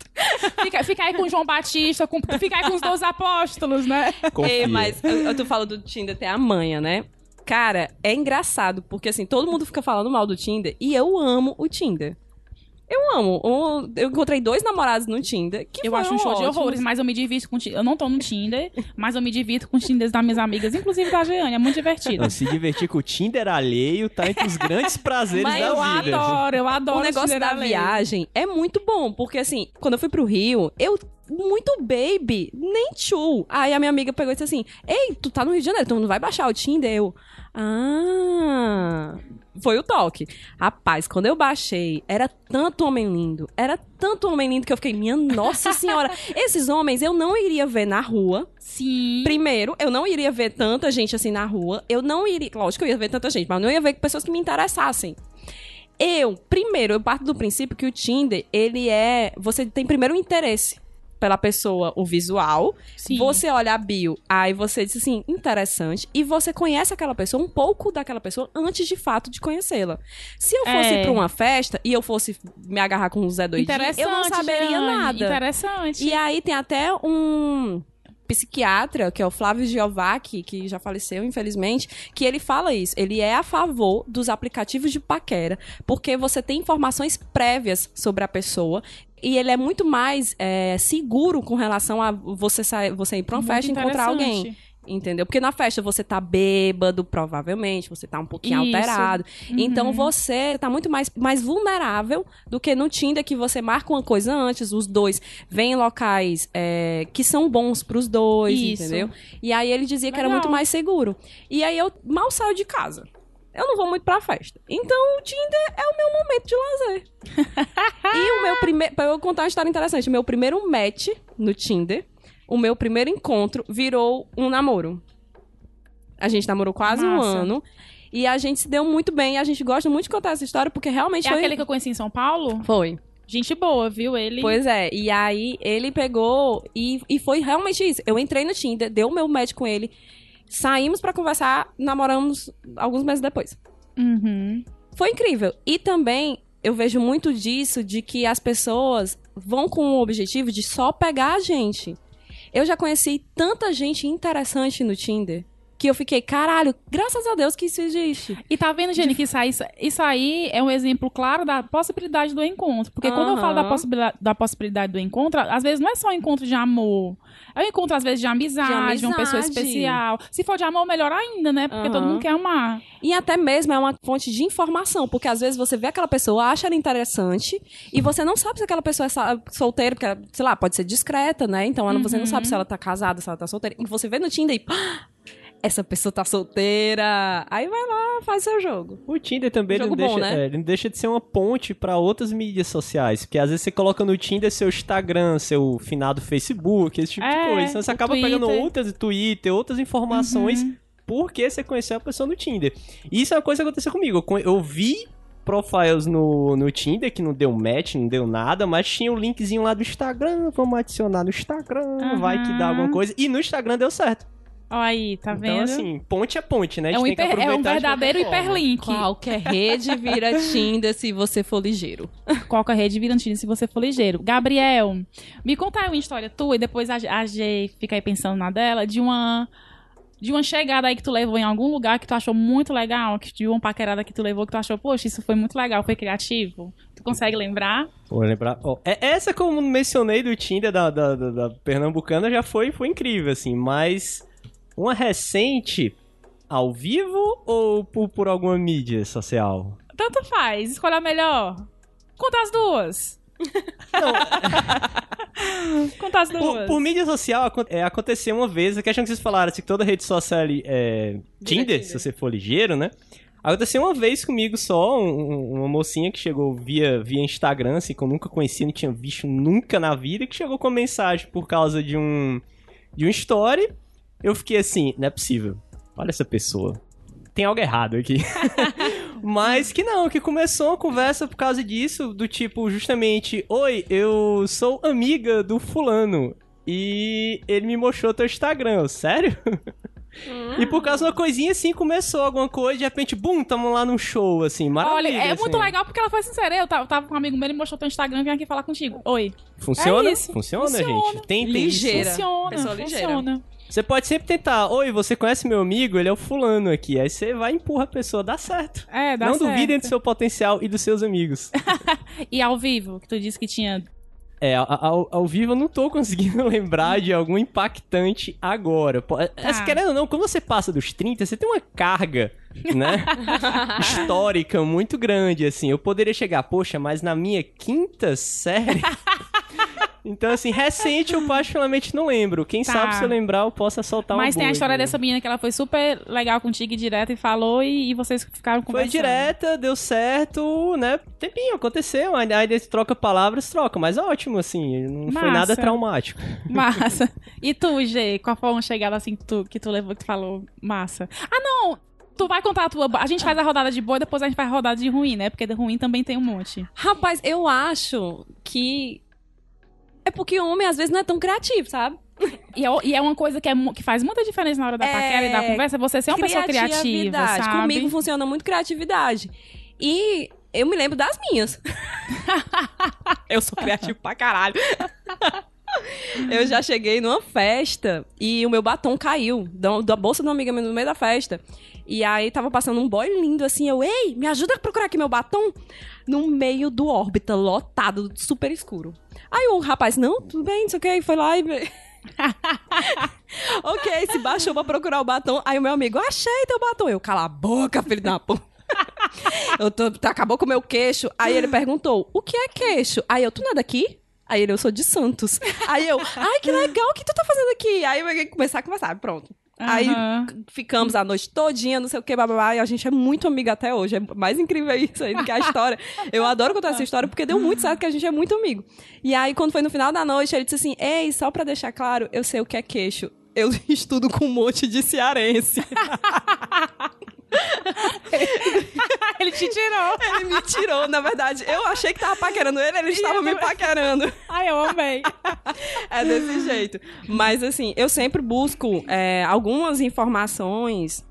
Fica, fica aí com João Batista, com, fica aí com os dois apóstolos, né? Confia. Ei, mas eu, eu tô falando do Tinder tem a manha, né? Cara, é engraçado, porque assim, todo mundo fica falando mal do Tinder e eu amo o Tinder. Eu amo. Um- Eu encontrei dois namorados no Tinder. Que Eu foram acho um show de ótimos. horrores, mas eu me divirto com Tinder. Eu não tô no Tinder, mas eu me divirto com os Tinders das minhas amigas, inclusive da Jeane. É muito divertido. Não, se divertir com o Tinder alheio tá entre os grandes prazeres Mas da eu vida. adoro, eu adoro O negócio Tinder da alheio. viagem é muito bom, porque assim, quando eu fui pro Rio, eu muito baby, nem tchu. Aí a minha amiga pegou e disse assim: Ei, tu tá no Rio de Janeiro, tu não vai baixar o Tinder? Eu. Ah. Foi o toque. Rapaz, quando eu baixei, era tanto homem lindo, era tanto homem lindo que eu fiquei, minha nossa senhora, esses homens eu não iria ver na rua. Sim. Primeiro, eu não iria ver tanta gente assim na rua. Eu não iria. Lógico que eu ia ver tanta gente, mas eu não ia ver pessoas que me interessassem. Eu, primeiro, eu parto do princípio que o Tinder, ele é. Você tem primeiro interesse pela pessoa, o visual. Sim. Você olha a bio, aí você diz assim, interessante. E você conhece aquela pessoa, um pouco daquela pessoa, antes de fato de conhecê-la. Se eu fosse É. pra uma festa e eu fosse me agarrar com o Zé Doidinho, eu não saberia Jeane, nada. Interessante. E aí tem até um psiquiatra, que é o Flávio Giovacchi, que já faleceu, infelizmente, que ele fala isso. Ele é a favor dos aplicativos de paquera, porque você tem informações prévias sobre a pessoa e ele é muito mais é, seguro com relação a você, sair, você ir pra uma Muito festa e encontrar alguém. Entendeu? Porque na festa você tá bêbado, provavelmente, você tá um pouquinho Isso. alterado. Uhum. Então você tá muito mais, mais vulnerável do que no Tinder, que você marca uma coisa antes, os dois vêm em locais é, que são bons pros dois, Isso. entendeu? E aí ele dizia que era Legal. muito mais seguro. E aí eu mal saio de casa. Eu não vou muito pra festa. Então o Tinder é o meu momento de lazer. e o meu primeiro. Pra eu contar uma história interessante, o meu primeiro match no Tinder, o meu primeiro encontro virou um namoro. A gente namorou quase um Massa. ano. E a gente se deu muito bem. A gente gosta muito de contar essa história, porque realmente É foi. aquele que eu conheci em São Paulo? Foi. Gente boa, viu? Ele. Pois é. E aí ele pegou e, e foi realmente isso. Eu entrei no Tinder, deu o meu match com ele. Saímos pra conversar, namoramos alguns meses depois. Uhum. Foi incrível. E também eu vejo muito disso de que as pessoas vão com o objetivo de só pegar a gente. Eu já conheci tanta gente interessante no Tinder que eu fiquei, caralho, graças a Deus que isso existe. E tá vendo, Jenny, que isso aí, isso aí é um exemplo claro da possibilidade do encontro. Porque quando eu falo da possibilidade, da possibilidade do encontro, às vezes não é só um encontro de amor. É um encontro, às vezes, de amizade, de, uma pessoa amizade. especial. Se for de amor, melhor ainda, né? Porque Aham. todo mundo quer amar. E até mesmo é uma fonte de informação, porque às vezes você vê aquela pessoa, acha ela interessante, e você não sabe se aquela pessoa é solteira, porque, sei lá, pode ser discreta, né? Então ela- você não sabe se ela tá casada, se ela tá solteira. E você vê no Tinder e. "Ah, Essa pessoa tá solteira. Aí vai lá, faz seu jogo. O Tinder também ele não, bom, deixa, né? é, ele não deixa de ser uma ponte pra outras mídias sociais. Porque às vezes você coloca no Tinder seu Instagram, seu finado Facebook, esse tipo de É, coisa. Então você acaba pegando Twitter. outras Twitter, outras informações Uhum. porque você conheceu a pessoa no Tinder. E isso é uma coisa que aconteceu comigo. Eu, eu vi profiles no, no Tinder que não deu match, não deu nada, mas tinha o linkzinho lá do Instagram, vamos adicionar no Instagram, vai que dá alguma coisa. E no Instagram deu certo. Olha aí, tá vendo? Então, assim, ponte é ponte, né? A é, gente um tem que hiper- é aproveitar um verdadeiro hiperlink. Qualquer rede vira Tinder se você for ligeiro. Qualquer rede vira notícia se você for ligeiro. Gabriel, me conta aí uma história tua e depois a, a G fica aí pensando na dela, de uma. De uma chegada aí que tu levou em algum lugar que tu achou muito legal, que de uma paquerada que tu levou que tu achou, poxa, isso foi muito legal, foi criativo. Tu consegue lembrar? Vou lembrar. é- essa, como mencionei do Tinder da, da, da- da Pernambucana, já foi, foi incrível, assim. Mas uma recente, ao vivo ou por, por alguma mídia social? Tanto faz, escolha a melhor. Conta as duas. Conta as duas. Por, por mídia social, é, aconteceu uma vez, a questão que vocês falaram, assim, que toda rede social ali é Tinder, Tinder. se você for ligeiro, né? Aconteceu uma vez comigo só, um- um- uma mocinha que chegou via, via Instagram, assim, que eu nunca conhecia, não tinha visto nunca na vida, que chegou com uma mensagem por causa de um, de um story. Eu fiquei assim, não é possível. Olha essa pessoa. Tem algo errado aqui. Mas que não, que começou uma conversa por causa disso, do tipo, justamente, oi, eu sou amiga do fulano. E ele me mostrou teu Instagram, eu, sério? E por causa de uma coisinha assim, começou alguma coisa, de repente, bum, tamo lá num show, assim, Olha, maravilha. é assim. muito legal porque ela foi sincera. Eu tava, tava com um amigo meu, ele mostrou teu Instagram, vem aqui falar contigo. Oi. Funciona? É. Funciona, Funciona. gente? Tem, tem. Ligeira. Funciona, Pessoa ligeira. funciona. Você pode sempre tentar, oi, você conhece meu amigo? Ele é o fulano aqui. Aí você vai e empurra a pessoa, dá certo. É, dá Não certo. duvidem do seu potencial e dos seus amigos. E ao vivo, que tu disse que tinha. É, ao, ao vivo eu não tô conseguindo lembrar de algum impactante agora. Tá. Querendo ou não, quando você passa dos 30, você tem uma carga, né? histórica muito grande, assim. Eu poderia chegar, poxa, mas na minha quinta série. Então, assim, recente eu particularmente não lembro. Quem Tá. sabe se eu lembrar, eu possa soltar uma Mas tem a história dessa menina que ela foi super legal contigo e direta e falou e, e vocês ficaram Foi conversando. direta, deu certo, né? Tempinho, aconteceu. Aí aí troca palavras, troca. Mas ótimo, assim. Não foi Massa. nada traumático. Massa. E tu, G, qual foi uma chegada assim que tu, que tu levou que tu falou massa? Ah, não! Tu vai contar a tua. A gente faz a rodada de boa, depois a gente faz a rodada de ruim, né? Porque de ruim também tem um monte. Rapaz, eu acho que. É porque homem às vezes não é tão criativo, sabe? E é, e é uma coisa que, é, que faz muita diferença na hora da É, paquera e da conversa, você ser uma pessoa criativa, sabe? Comigo funciona muito criatividade. E eu me lembro das minhas. eu sou criativo pra caralho. eu já cheguei numa festa e o meu batom caiu da, da bolsa de uma amiga minha no meio da festa. E aí tava passando um boy lindo assim, eu, ei, me ajuda a procurar aqui meu batom. No meio do órbita, lotado, super escuro. Aí o rapaz, não, tudo bem, não sei o que, foi lá e... ok, se baixou pra procurar o batom. Aí o meu amigo, achei teu batom. Eu, cala a boca, filho da puta. eu tô, tá, acabou com o meu queixo. Aí ele perguntou, o que é queixo? Aí eu, tu não é daqui? Aí ele, eu sou de Santos. Aí eu, ai, que legal, o que tu tá fazendo aqui? Aí eu peguei começar a conversar, pronto. Aí Aham. ficamos a noite todinha, não sei o que, blá, blá, blá, e a gente é muito amiga até hoje. É mais incrível isso aí do que a história. Eu adoro contar essa história porque deu muito certo que a gente é muito amigo. E aí, quando foi no final da noite, ele disse assim: Ei, só pra deixar claro, eu sei o que é queixo. Eu estudo com um monte de cearense. Ele te tirou. Ele me tirou, na verdade. Eu achei que tava paquerando ele, ele estava me paquerando. Ai, eu amei. É desse jeito. Mas assim, eu sempre busco é, algumas informações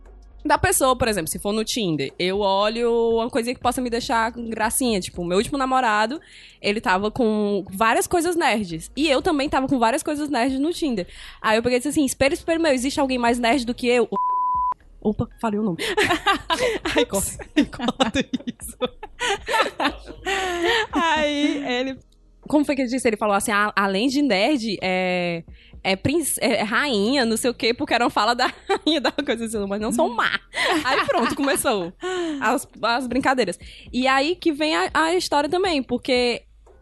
da pessoa, por exemplo, se for no Tinder, eu olho uma coisa que possa me deixar gracinha. Tipo, o meu último namorado, ele tava com várias coisas nerds. E eu também tava com várias coisas nerds no Tinder. Aí eu peguei e disse assim: espera, espera, meu, existe alguém mais nerd do que eu? Opa, falei o nome. Ai, corta, corta isso. Aí ele. Como foi que ele disse? Ele falou assim: "A- além de nerd, é. É, princ- é rainha, não sei o quê, porque era uma fala da rainha da coisa assim, mas não sou má. Aí pronto, começou as, as brincadeiras. E aí que vem a, a história também, porque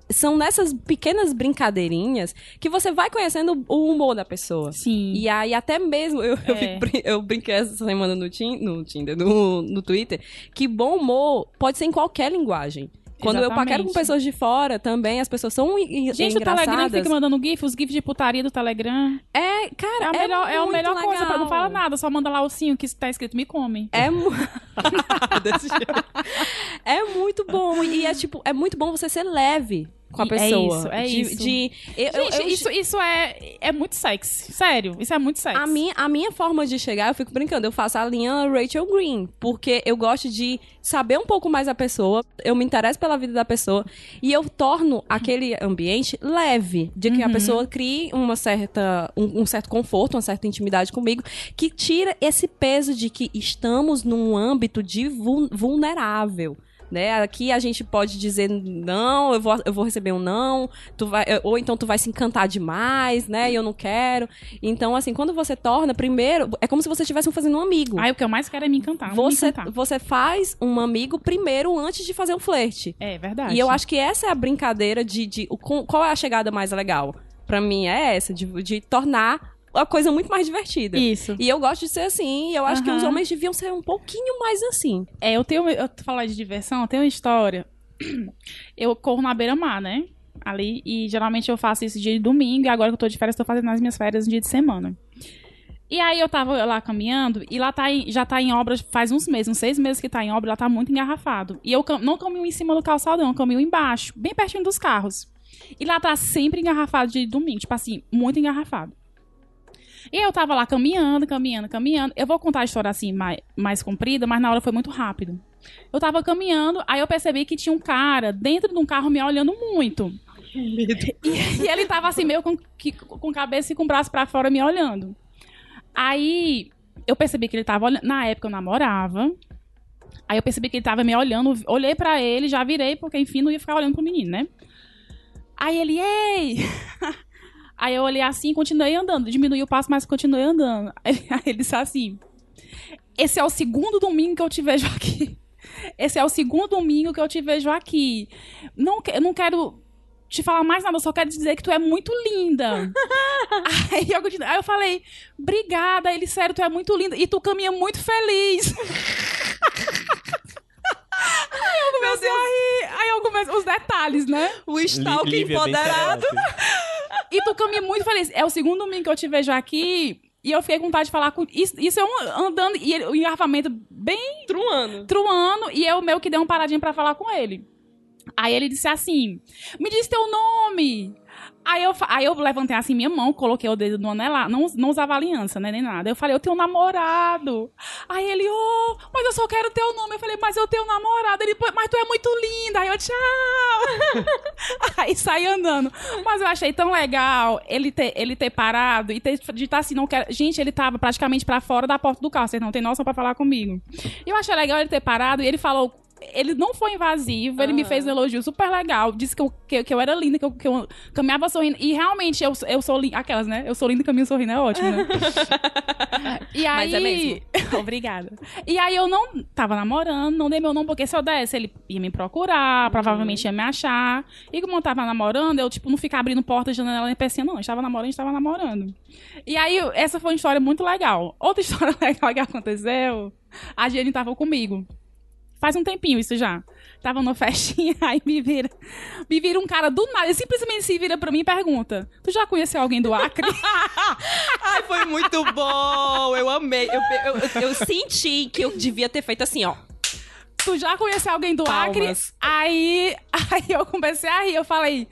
são nessas pequenas brincadeirinhas que você vai conhecendo o humor da pessoa. Sim. E aí, até mesmo, eu, eu, É. brin- eu brinquei essa semana no, no Tinder, no, no Twitter, que bom humor pode ser em qualquer linguagem. Quando eu Exatamente. paquero com pessoas de fora também, as pessoas são en- Gente, o engraçadas. Telegram fica mandando GIF, os GIFs de putaria do Telegram. É, cara, É a melhor, é a muito melhor coisa, legal. não fala nada, só manda lá o sim que tá escrito me come. É, mu- Desse jeito. é muito bom. E é tipo, é muito bom você ser leve com a É pessoa. isso, é de, isso. de- eu- eu- Gente, eu- isso, isso é, é muito sexy. Sério, isso é muito sexy. A minha, a minha forma de chegar, eu fico brincando, eu faço a linha Rachel Green, porque eu gosto de saber um pouco mais a pessoa, eu me interesso pela vida da pessoa, e eu torno aquele ambiente leve, de que a pessoa crie uma certa, um, um certo conforto, uma certa intimidade comigo, que tira esse peso de que estamos num âmbito de vul- vulnerável. Né? Aqui a gente pode dizer não, eu vou, eu vou receber um não, tu vai, ou então tu vai se encantar demais, né? E eu não quero. Então, assim, quando você torna, primeiro, é como se você estivesse fazendo um amigo. Ai, o que eu mais quero é me encantar. me você, encantar. você faz um amigo primeiro antes de fazer um flerte. É verdade. E eu acho que essa é a brincadeira de. de com- qual é a chegada mais legal? Pra mim é essa, de, de tornar a coisa muito mais divertida. Isso. E eu gosto de ser assim, e eu acho que Aham. os homens deviam ser um pouquinho mais assim. É, eu tenho. Eu tô falando de diversão, eu tenho uma história. Eu corro na beira-mar, né? Ali. E geralmente eu faço isso dia de domingo. E agora que eu tô de férias, tô fazendo nas minhas férias no dia de semana. E aí eu tava lá caminhando, e lá tá em- já tá em obra faz uns meses, uns seis meses que tá em obra, lá tá muito engarrafado. E eu cam- não caminho em cima do calçadão, eu caminho embaixo, bem pertinho dos carros. E lá tá sempre engarrafado de domingo, tipo assim, muito engarrafado. E eu tava lá caminhando, caminhando, caminhando. Eu vou contar a história assim, mais, mais comprida, mas na hora foi muito rápido. Eu tava caminhando, aí eu percebi que tinha um cara dentro de um carro me olhando muito. E, e ele tava assim, meio com, com cabeça e com o braço pra fora me olhando. Aí eu percebi que ele tava olhando. Na época eu namorava. Aí eu percebi que ele tava me olhando. Olhei pra ele, já virei, porque enfim não ia ficar olhando pro menino, né? Aí ele, ei! Aí eu olhei assim e continuei andando. Diminui o passo, mas continuei andando. Aí ele disse assim: Esse é o segundo domingo que eu te vejo aqui. Esse é o segundo domingo que eu te vejo aqui. Não, eu não quero te falar mais nada, eu só quero dizer que tu é muito linda. aí, eu, aí eu falei, obrigada, ele, sério, tu é muito linda. E tu caminha muito feliz. aí eu comecei a rir. Aí eu comecei, os detalhes, né? O stalk Lívia, bem empoderado. E tu caminha muito feliz. É o segundo domingo que eu te vejo aqui. E eu fiquei com vontade de falar com. Isso, isso é um andando. E ele, o engarrafamento bem Truano. truando. E eu meio que dei uma paradinha pra falar com ele. Aí ele disse assim: Me diz teu nome. Aí eu, aí eu levantei assim minha mão, coloquei o dedo no anel, não, não usava aliança, né, nem nada. Eu falei, eu tenho um namorado. Aí ele, oh, mas eu só quero teu nome. Eu falei, mas eu tenho um namorado. Ele, "Pô, mas tu é muito linda. Aí eu, tchau. aí saí andando. Mas eu achei tão legal ele ter, ele ter parado e ter de estar assim, não quero. Gente, ele tava praticamente pra fora da porta do carro, vocês não tem noção pra falar comigo. Eu achei legal ele ter parado e ele falou. Ele não foi invasivo, ele me Aham. fez um elogio super legal. Disse que eu, que, que eu era linda, que eu, que eu caminhava sorrindo. E realmente, eu, eu sou linda. Aquelas, né? Eu sou linda e caminho sorrindo, é ótimo, né? e aí... Mas é mesmo. Obrigada. E aí eu não tava namorando, não dei meu nome, porque se eu desse, ele ia me procurar, provavelmente ia me achar. E como eu tava namorando, eu, tipo, não ficava abrindo porta, janela nem pecinha, não. Estava namorando, estava namorando. E aí, essa foi uma história muito legal. Outra história legal que aconteceu, a Jenny tava comigo. Faz um tempinho isso já. Tava numa festinha, aí me vira. Me vira um cara do nada, ele simplesmente se vira pra mim e pergunta: Tu já conheceu alguém do Acre? Ai, foi muito bom. Eu amei. Eu, eu, eu- eu senti que eu devia ter feito assim, ó. tu já conheceu alguém do Palmas. Acre? Aí, aí eu comecei a rir, eu falei,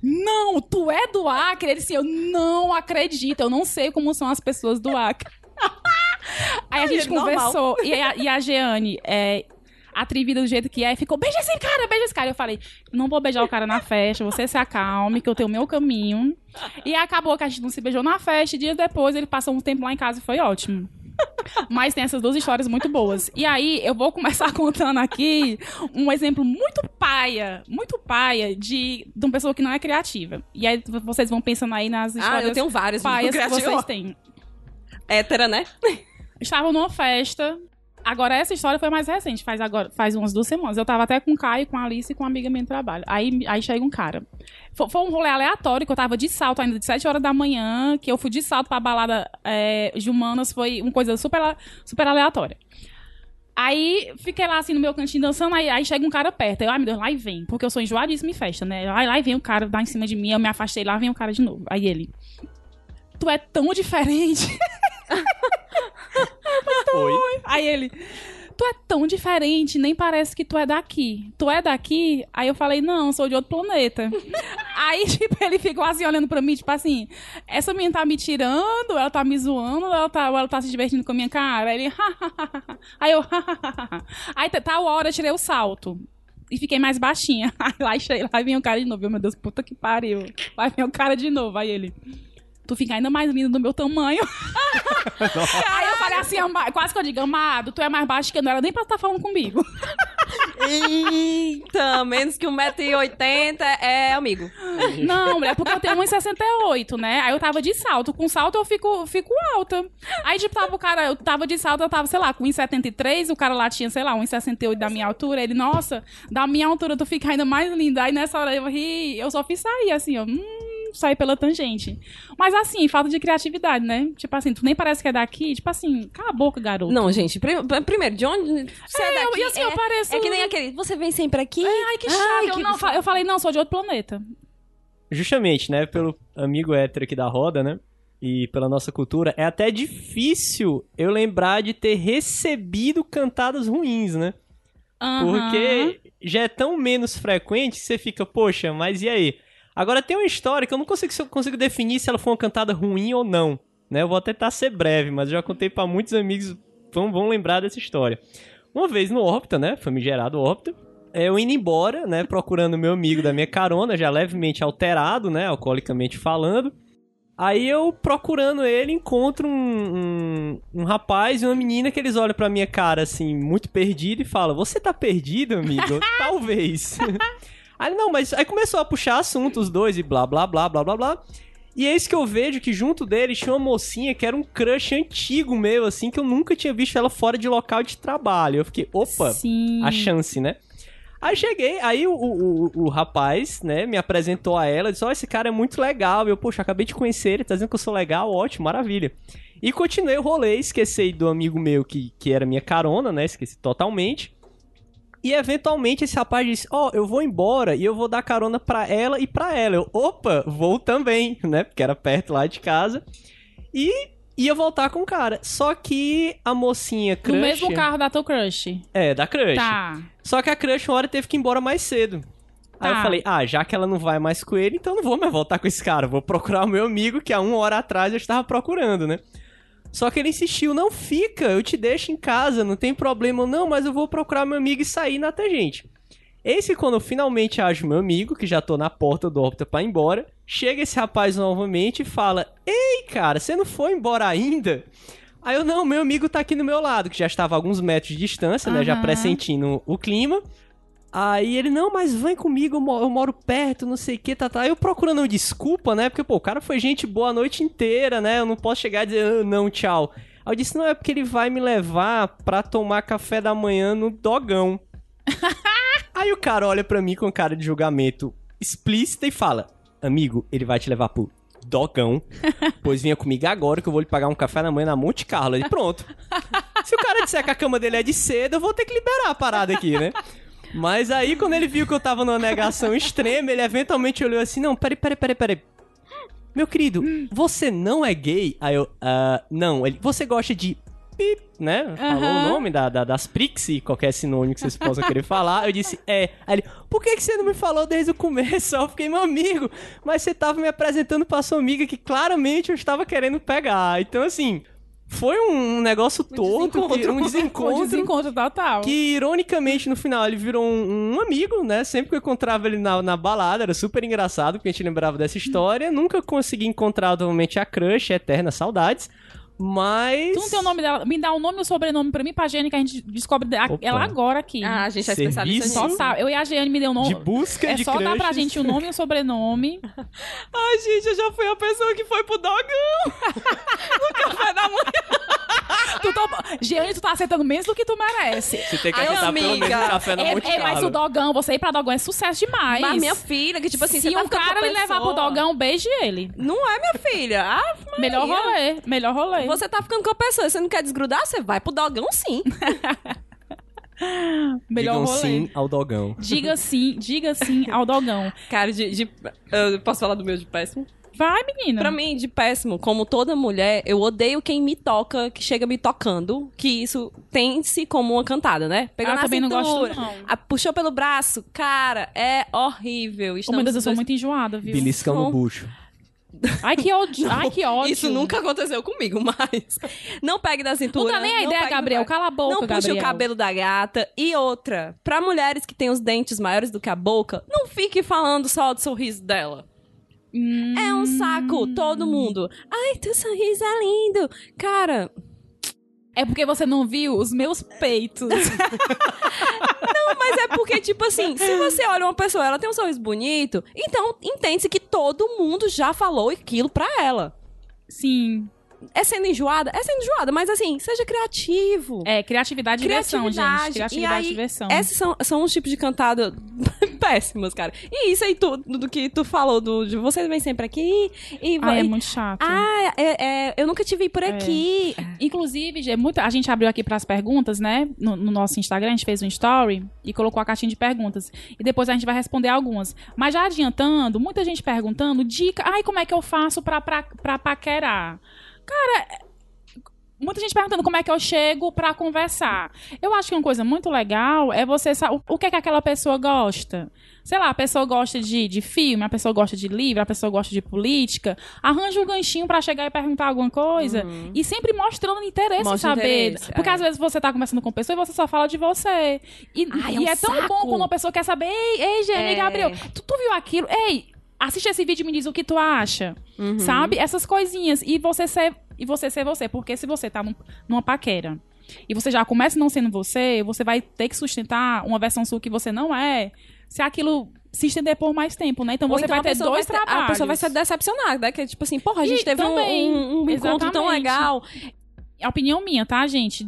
não, tu é do Acre? Ele disse, eu não acredito, eu não sei como são as pessoas do Acre. aí a gente é normal. conversou, e a, e a Jeane, é, atrevida do jeito que é, ficou, beija esse cara, beija esse cara. Eu falei, não vou beijar o cara na festa, você se acalme, que eu tenho o meu caminho. E acabou que a gente não se beijou na festa, e dias depois ele passou um tempo lá em casa e foi ótimo. Mas tem essas duas histórias muito boas. E aí, eu vou começar contando aqui um exemplo muito paia, muito paia de, de uma pessoa que não é criativa. E aí, vocês vão pensando aí nas histórias Ah, eu tenho vários. paias que vocês têm. Hétera, né? Estava numa festa. Agora, essa história foi mais recente, faz, agora, faz umas duas semanas. Eu tava até com o Caio, com a Alice e com uma amiga minha do trabalho. Aí, aí chega um cara. Foi, foi um rolê aleatório, que eu tava de salto ainda de 7 horas da manhã, que eu fui de salto pra balada é, de humanas, foi uma coisa super, super aleatória. Aí fiquei lá assim no meu cantinho dançando, aí, aí chega um cara perto. Eu, ai meu Deus, lá e vem. Porque eu sou enjoadíssima em festa, né? Aí lá e vem o cara, dá em cima de mim, eu me afastei, lá vem o cara de novo. Aí ele. Tu é tão diferente. Oi. Aí ele, tu é tão diferente, nem parece que tu é daqui. Tu é daqui? Aí eu falei, não, sou de outro planeta. Aí, tipo, ele ficou assim, olhando pra mim, tipo assim, essa menina tá me tirando, ela tá me zoando, ou ela tá, ela tá se divertindo com a minha cara? Aí ele, Aí eu, Aí, tá- tal hora, eu tirei o salto. E fiquei mais baixinha. Aí lá, lá vem o cara de novo. Eu, meu Deus, puta que pariu. Lá vem o cara de novo. Aí ele, tu fica ainda mais linda do meu tamanho. Aí eu falei assim, quase que eu digo, amado, tu é mais baixo que eu não era nem pra estar falando comigo. Eita, menos que 1,80m é amigo. Não, mulher, porque eu tenho 1,68, né? Aí eu tava de salto. Com salto eu fico, fico alta. Aí, tipo, tava o cara, eu tava de salto, eu tava, sei lá, com 1,73, o cara lá tinha, sei lá, 1,68 da minha altura. Ele, nossa, da minha altura tu fica ainda mais linda. Aí nessa hora eu ri, eu só fiz sair, assim, ó. Hum, sair pela tangente. Mas assim, falta de criatividade, né? Tipo assim, tu nem parece que é daqui. Tipo assim, cala a boca, garoto. Não, gente, pri- primeiro, de onde você é, É, eu- daqui? e assim, eu é, pareço- é que nem aquele, você vem sempre aqui? Ai, que chato. Ai, eu, que- não, fa- eu falei, não, sou de outro planeta. Justamente, né? Pelo amigo hétero aqui da roda, né? E pela nossa cultura, é até difícil eu lembrar de ter recebido cantadas ruins, né? Aham. Porque já é tão menos frequente que você fica, poxa, mas e aí? Agora tem uma história que eu não consigo, se eu consigo definir se ela foi uma cantada ruim ou não. Né? Eu vou tentar ser breve, mas eu já contei pra muitos amigos, vão, vão lembrar dessa história. Uma vez no Órbita, né? Famigerado Órbita. é, Eu indo embora, né? Procurando meu amigo da minha carona, já levemente alterado, né? Alcoolicamente falando. Aí eu, procurando ele, encontro um, um, um rapaz e uma menina que eles olham pra minha cara, assim, muito perdido e falam: Você tá perdido, amigo? Talvez. Aí, não, mas aí começou a puxar assunto, os dois, e blá, blá, blá, blá, blá, blá. E é isso que eu vejo que junto deles tinha uma mocinha que era um crush antigo meu, assim, que eu nunca tinha visto ela fora de local de trabalho. Eu fiquei, opa, Sim. a chance, né? Aí cheguei, aí o, o, o, rapaz, né, me apresentou a ela, disse, ó, esse cara é muito legal. Eu, poxa, acabei de conhecer ele, tá dizendo que eu sou legal, ótimo, maravilha. E continuei o rolê, esqueci do amigo meu que, que era minha carona, né, esqueci totalmente. E eventualmente esse rapaz disse, ó, eu vou embora e eu vou dar carona pra ela e pra ela. Eu, opa, vou também, né, porque era perto lá de casa. E ia voltar com o cara. Só que a mocinha crush... No mesmo carro da tua crush. É, da crush. Tá. Só que a crush uma hora teve que ir embora mais cedo. Aí Tá. eu falei, ah, já que ela não vai mais com ele, então não vou mais voltar com esse cara. Vou procurar o meu amigo que há uma hora atrás eu estava procurando, né? Só que ele insistiu, não fica, eu te deixo em casa, não tem problema. Não, mas eu vou procurar meu amigo e sair na tangente. Esse quando eu finalmente acho meu amigo, que já tô na porta do Opta pra ir embora, chega esse rapaz novamente e fala: Ei, cara, você não foi embora ainda? Aí eu, não, meu amigo tá aqui no meu lado, que já estava a alguns metros de distância, né? Já pressentindo o clima. Aí ele, não, mas vem comigo, eu mo- eu moro perto, não sei o que, tá, tá. Aí eu procurando desculpa, né? Porque, pô, o cara foi gente boa a noite inteira, né? Eu não posso chegar e dizer, "Ah, não, tchau. Aí eu disse, não, é porque ele vai me levar pra tomar café da manhã no dogão. Aí o cara olha pra mim com cara de julgamento explícita e fala: Amigo, ele vai te levar pro dogão, pois vinha comigo agora que eu vou lhe pagar um café da manhã na Monte Carlo. E pronto. Se o cara disser que a cama dele é de seda, eu vou ter que liberar a parada aqui, né? Mas aí, quando ele viu que eu tava numa negação extrema, ele eventualmente olhou assim: Não, peraí, peraí, peraí, peraí. Meu querido, você não é gay? Aí eu, ah, não. Ele, você gosta de pip, né? Falou o nome da, da- das Prixie, qualquer sinônimo que vocês possam querer falar. Eu disse, é. Aí ele, por que, que você não me falou desde o começo? Eu fiquei, meu amigo, mas você tava me apresentando pra sua amiga que claramente eu estava querendo pegar. Então, assim, foi um negócio torto, que- um Um desencontro. desencontro total. Que, ironicamente, no final, ele virou um, um amigo, né? Sempre que eu encontrava ele na, na balada, era super engraçado, porque a gente lembrava dessa história. Nunca consegui encontrar, novamente, a crush, eterna saudades. Mas... Tu não tem o nome dela? Me dá o nome e o sobrenome pra mim, pra Jane, que a gente descobre a- ela agora aqui. Ah, a gente é especialista Serviço? nisso. Só sabe. Eu e a Jane me deu o nome. De busca é de só dar pra crushes. gente o nome e o sobrenome. Ai, gente, eu já fui a pessoa que foi pro dogão. no café da manhã. tu tô... Jeane, tu tá aceitando menos do que tu merece. Você tem que Ai, aceitar pelo menos amiga, um café na É, Monte é, mas o dogão, você ir pra dogão é sucesso demais. Mas minha filha, que tipo assim, Se você tá um cara lhe levar pro dogão, beije ele. Não é, minha filha. Ah, Melhor rolê. Melhor rolê. Você tá ficando com a pessoa, você não quer desgrudar, você vai pro dogão sim. Melhor Digam rolê. sim ao dogão. Diga sim, diga sim ao dogão. Cara, de, de- eu posso falar do meu de péssimo? Vai, menina. Pra mim, de péssimo, como toda mulher, eu odeio quem me toca, que chega me tocando, que isso tem-se como uma cantada, né? Pegou Ah, na também não cintura, gosto, não. a- puxou pelo braço, cara, é horrível. Oh, meu Estamos Deus, eu sou muito enjoada, viu? Beliscão no Não. bucho. Ai, que ódio. Ai, que ódio. Isso nunca aconteceu comigo, mas não pegue da Não cintura. dá nem a não ideia, Gabriel. Cala a boca, Não puxe Gabriel. o cabelo da gata. E outra, pra mulheres que têm os dentes maiores do que a boca, não fique falando só do sorriso dela. Hum, É um saco, todo mundo. Ai, teu sorriso é lindo. Cara, É porque você não viu os meus peitos. mas é porque, tipo assim, se você olha uma pessoa, ela tem um sorriso bonito, então entende-se que todo mundo já falou aquilo pra ela. Sim. É sendo enjoada? É sendo enjoada, mas assim, seja criativo. É, criatividade e diversão, gente. Criatividade. E e aí, diversão. Esses são, são os tipos de cantada péssimas, cara. E isso aí tudo do que tu falou, do, de você vem sempre aqui e Ah, vai. é muito chato. Ah, é- é, eu nunca te vi por aqui. Inclusive, Gê, muita, a gente abriu aqui pras perguntas, né? No, no nosso Instagram, a gente fez um story e colocou a caixinha de perguntas. E depois a gente vai responder algumas. Mas já adiantando, muita gente perguntando, dica, ai, como é que eu faço pra paquerar? Cara, muita gente perguntando como é que eu chego pra conversar. Eu acho que uma coisa muito legal é você saber o, que é que aquela pessoa gosta. Sei lá, a pessoa gosta de, de filme, a pessoa gosta de livro, a pessoa gosta de política. Arranja um ganchinho pra chegar e perguntar alguma coisa. E sempre mostrando interesse em Mostra saber. interesse, Porque é. às vezes você tá conversando com pessoa e você só fala de você. E, Ai, é e um é tão saco. bom quando uma pessoa quer saber, ei, ei, É. Gabriel, tu, tu viu aquilo? Ei, assiste esse vídeo e me diz o que tu acha. Uhum. Sabe? Essas coisinhas. E você ser, e você ser você. Porque se você tá num- numa paquera e você já começa não sendo você, você vai ter que sustentar uma versão sua que você não é, se aquilo se estender por mais tempo, né? Então Ou você então vai a ter dois vai trabalhos. A pessoa vai ser decepcionada, né? Que é tipo assim, porra, a gente E teve um- também, um, um encontro tão legal. É opinião minha, tá, gente?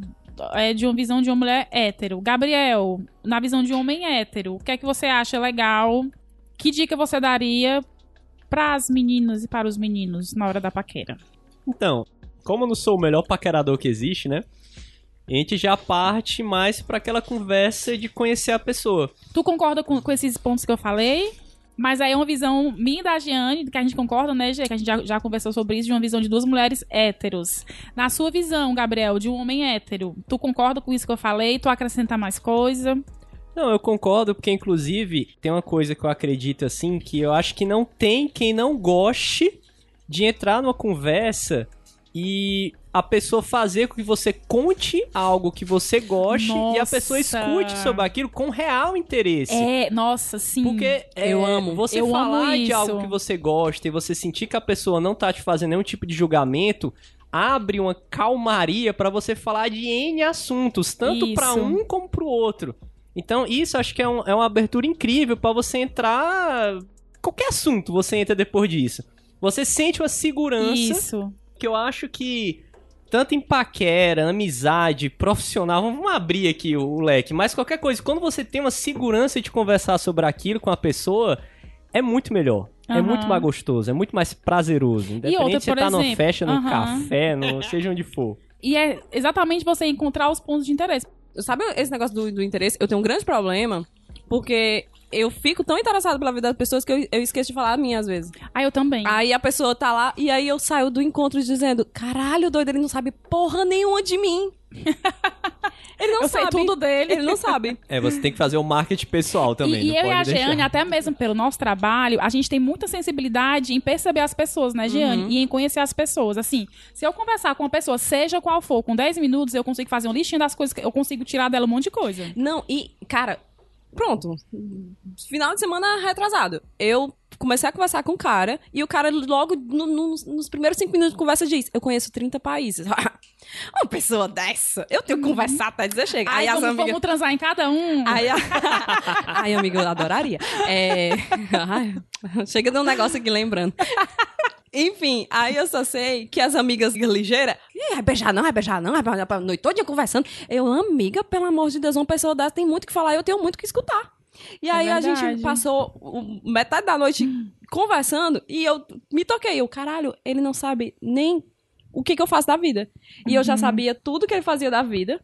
É de uma visão de uma mulher hétero. Gabriel, na visão de um homem hétero, o que é que você acha legal? Que dica você daria para as meninas e para os meninos na hora da paquera? Então, como eu não sou o melhor paquerador que existe, né? A gente já parte mais pra aquela conversa de conhecer a pessoa. Tu concorda com, com esses pontos que eu falei? Mas aí é uma visão minha e da Giane, que a gente concorda, né, Gê? Que a gente já, já conversou sobre isso, de uma visão de duas mulheres héteros. Na sua visão, Gabriel, de um homem hétero, tu concorda com isso que eu falei? Tu acrescenta mais coisa? Não, eu concordo, porque inclusive tem uma coisa que eu acredito assim, que eu acho que não tem quem não goste de entrar numa conversa e a pessoa fazer com que você conte algo que você goste e a pessoa Nossa. escute sobre aquilo com real interesse. É, nossa, sim. Porque é, Eu amo. você Eu falar amo de algo que você gosta e você sentir que a pessoa não tá te fazendo nenhum tipo de julgamento, abre uma calmaria pra você falar de N assuntos, tanto Isso. um como pro outro. Então, isso acho que é, um- é uma abertura incrível pra você entrar. Qualquer assunto você entra depois disso. Você sente uma segurança Isso. que eu acho que tanto em paquera, amizade, profissional, vamos abrir aqui o, leque, mas qualquer coisa, quando você tem uma segurança de conversar sobre aquilo com a pessoa, é muito melhor. É Aham. muito mais gostoso, é muito mais prazeroso. Independente outra, se você tá numa festa, num aham. café, no, seja onde for. E é exatamente você encontrar os pontos de interesse. Sabe esse negócio do, do interesse? Eu tenho um grande problema, porque eu fico tão interessada pela vida das pessoas que eu, eu esqueço de falar a minha às vezes. Ah, eu também. Aí a pessoa tá lá, e aí eu saio do encontro dizendo: caralho, doido, ele não sabe porra nenhuma de mim. ele não eu sabe. sei tudo dele. Ele não sabe. É, você tem que fazer o marketing pessoal também. E, e não eu e a deixar. Jeane, até mesmo pelo nosso trabalho, a gente tem muita sensibilidade em perceber as pessoas, né, Jeane? Uhum. E em conhecer as pessoas. Assim, se eu conversar com uma pessoa, seja qual for, com 10 minutos, eu consigo fazer um listinho das coisas que eu consigo tirar dela um monte de coisa. Não, e, cara, pronto. Final de semana retrasado. Eu comecei a conversar com o cara, e o cara logo no- no- nos primeiros cinco minutos de conversa diz: Eu conheço 30 países. Uma pessoa dessa, eu tenho que conversar até dizer chega. Aí, Aí vamos, amigas. vamos transar em cada um. Aí, a... Ai, amiga, eu adoraria. É... Ai, chega de um negócio aqui lembrando. Enfim, aí eu só sei que as amigas ligeiras. "Ih, Vai beijar não, vai beijar não, vai beijar a noite toda conversando. Eu, amiga, pelo amor de Deus, uma pessoa dessa tem muito o que falar, eu tenho muito o que escutar. E É aí a gente passou metade da noite conversando e eu me toquei. Eu, caralho, ele não sabe nem o que, que eu faço da vida. E eu já Uhum. sabia tudo que ele fazia da vida.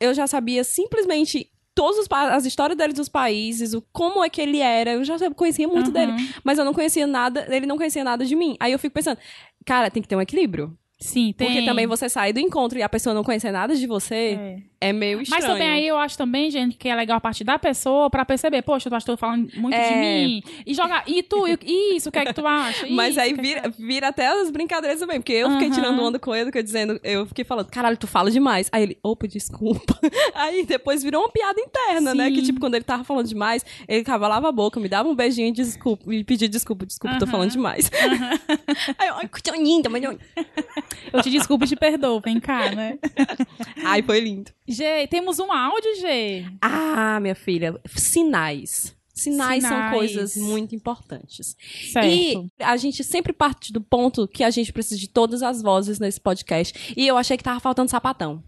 Eu já sabia simplesmente todas as histórias dele dos países, o como é que ele era. Eu já conhecia muito Uhum. dele, mas eu não conhecia nada, ele não conhecia nada de mim. Aí eu fico pensando, cara, tem que ter um equilíbrio. Sim, tem. Porque também você sair do encontro e a pessoa não conhecer nada de você É. é, meio estranho. Mas também aí eu acho também, gente, que é legal a partir da pessoa pra perceber, poxa, tu acha que eu tô falando muito de É. mim. E jogar. E tu, e isso, o que é que tu acha? Mas Isso, aí é vira, vira até as brincadeiras também, porque eu fiquei Aham. tirando onda com ele, que eu dizendo, eu fiquei falando, caralho, tu fala demais. Aí ele, opa, desculpa. Aí depois virou uma piada interna, né? Sim. Que tipo, quando ele tava falando demais, ele cavalava a boca, me dava um beijinho e desculpa, e pedia desculpa, desculpa, tô falando demais. Aí eu, ai, que linda, mas. Eu te desculpo e te perdoo, vem cá, né? Ai, foi lindo. G, temos um áudio, G. Ah, minha filha, sinais. Sinais, são Sinais. coisas muito importantes. Certo. E a gente sempre parte do ponto que a gente precisa de todas as vozes nesse podcast. E eu achei que tava faltando sapatão.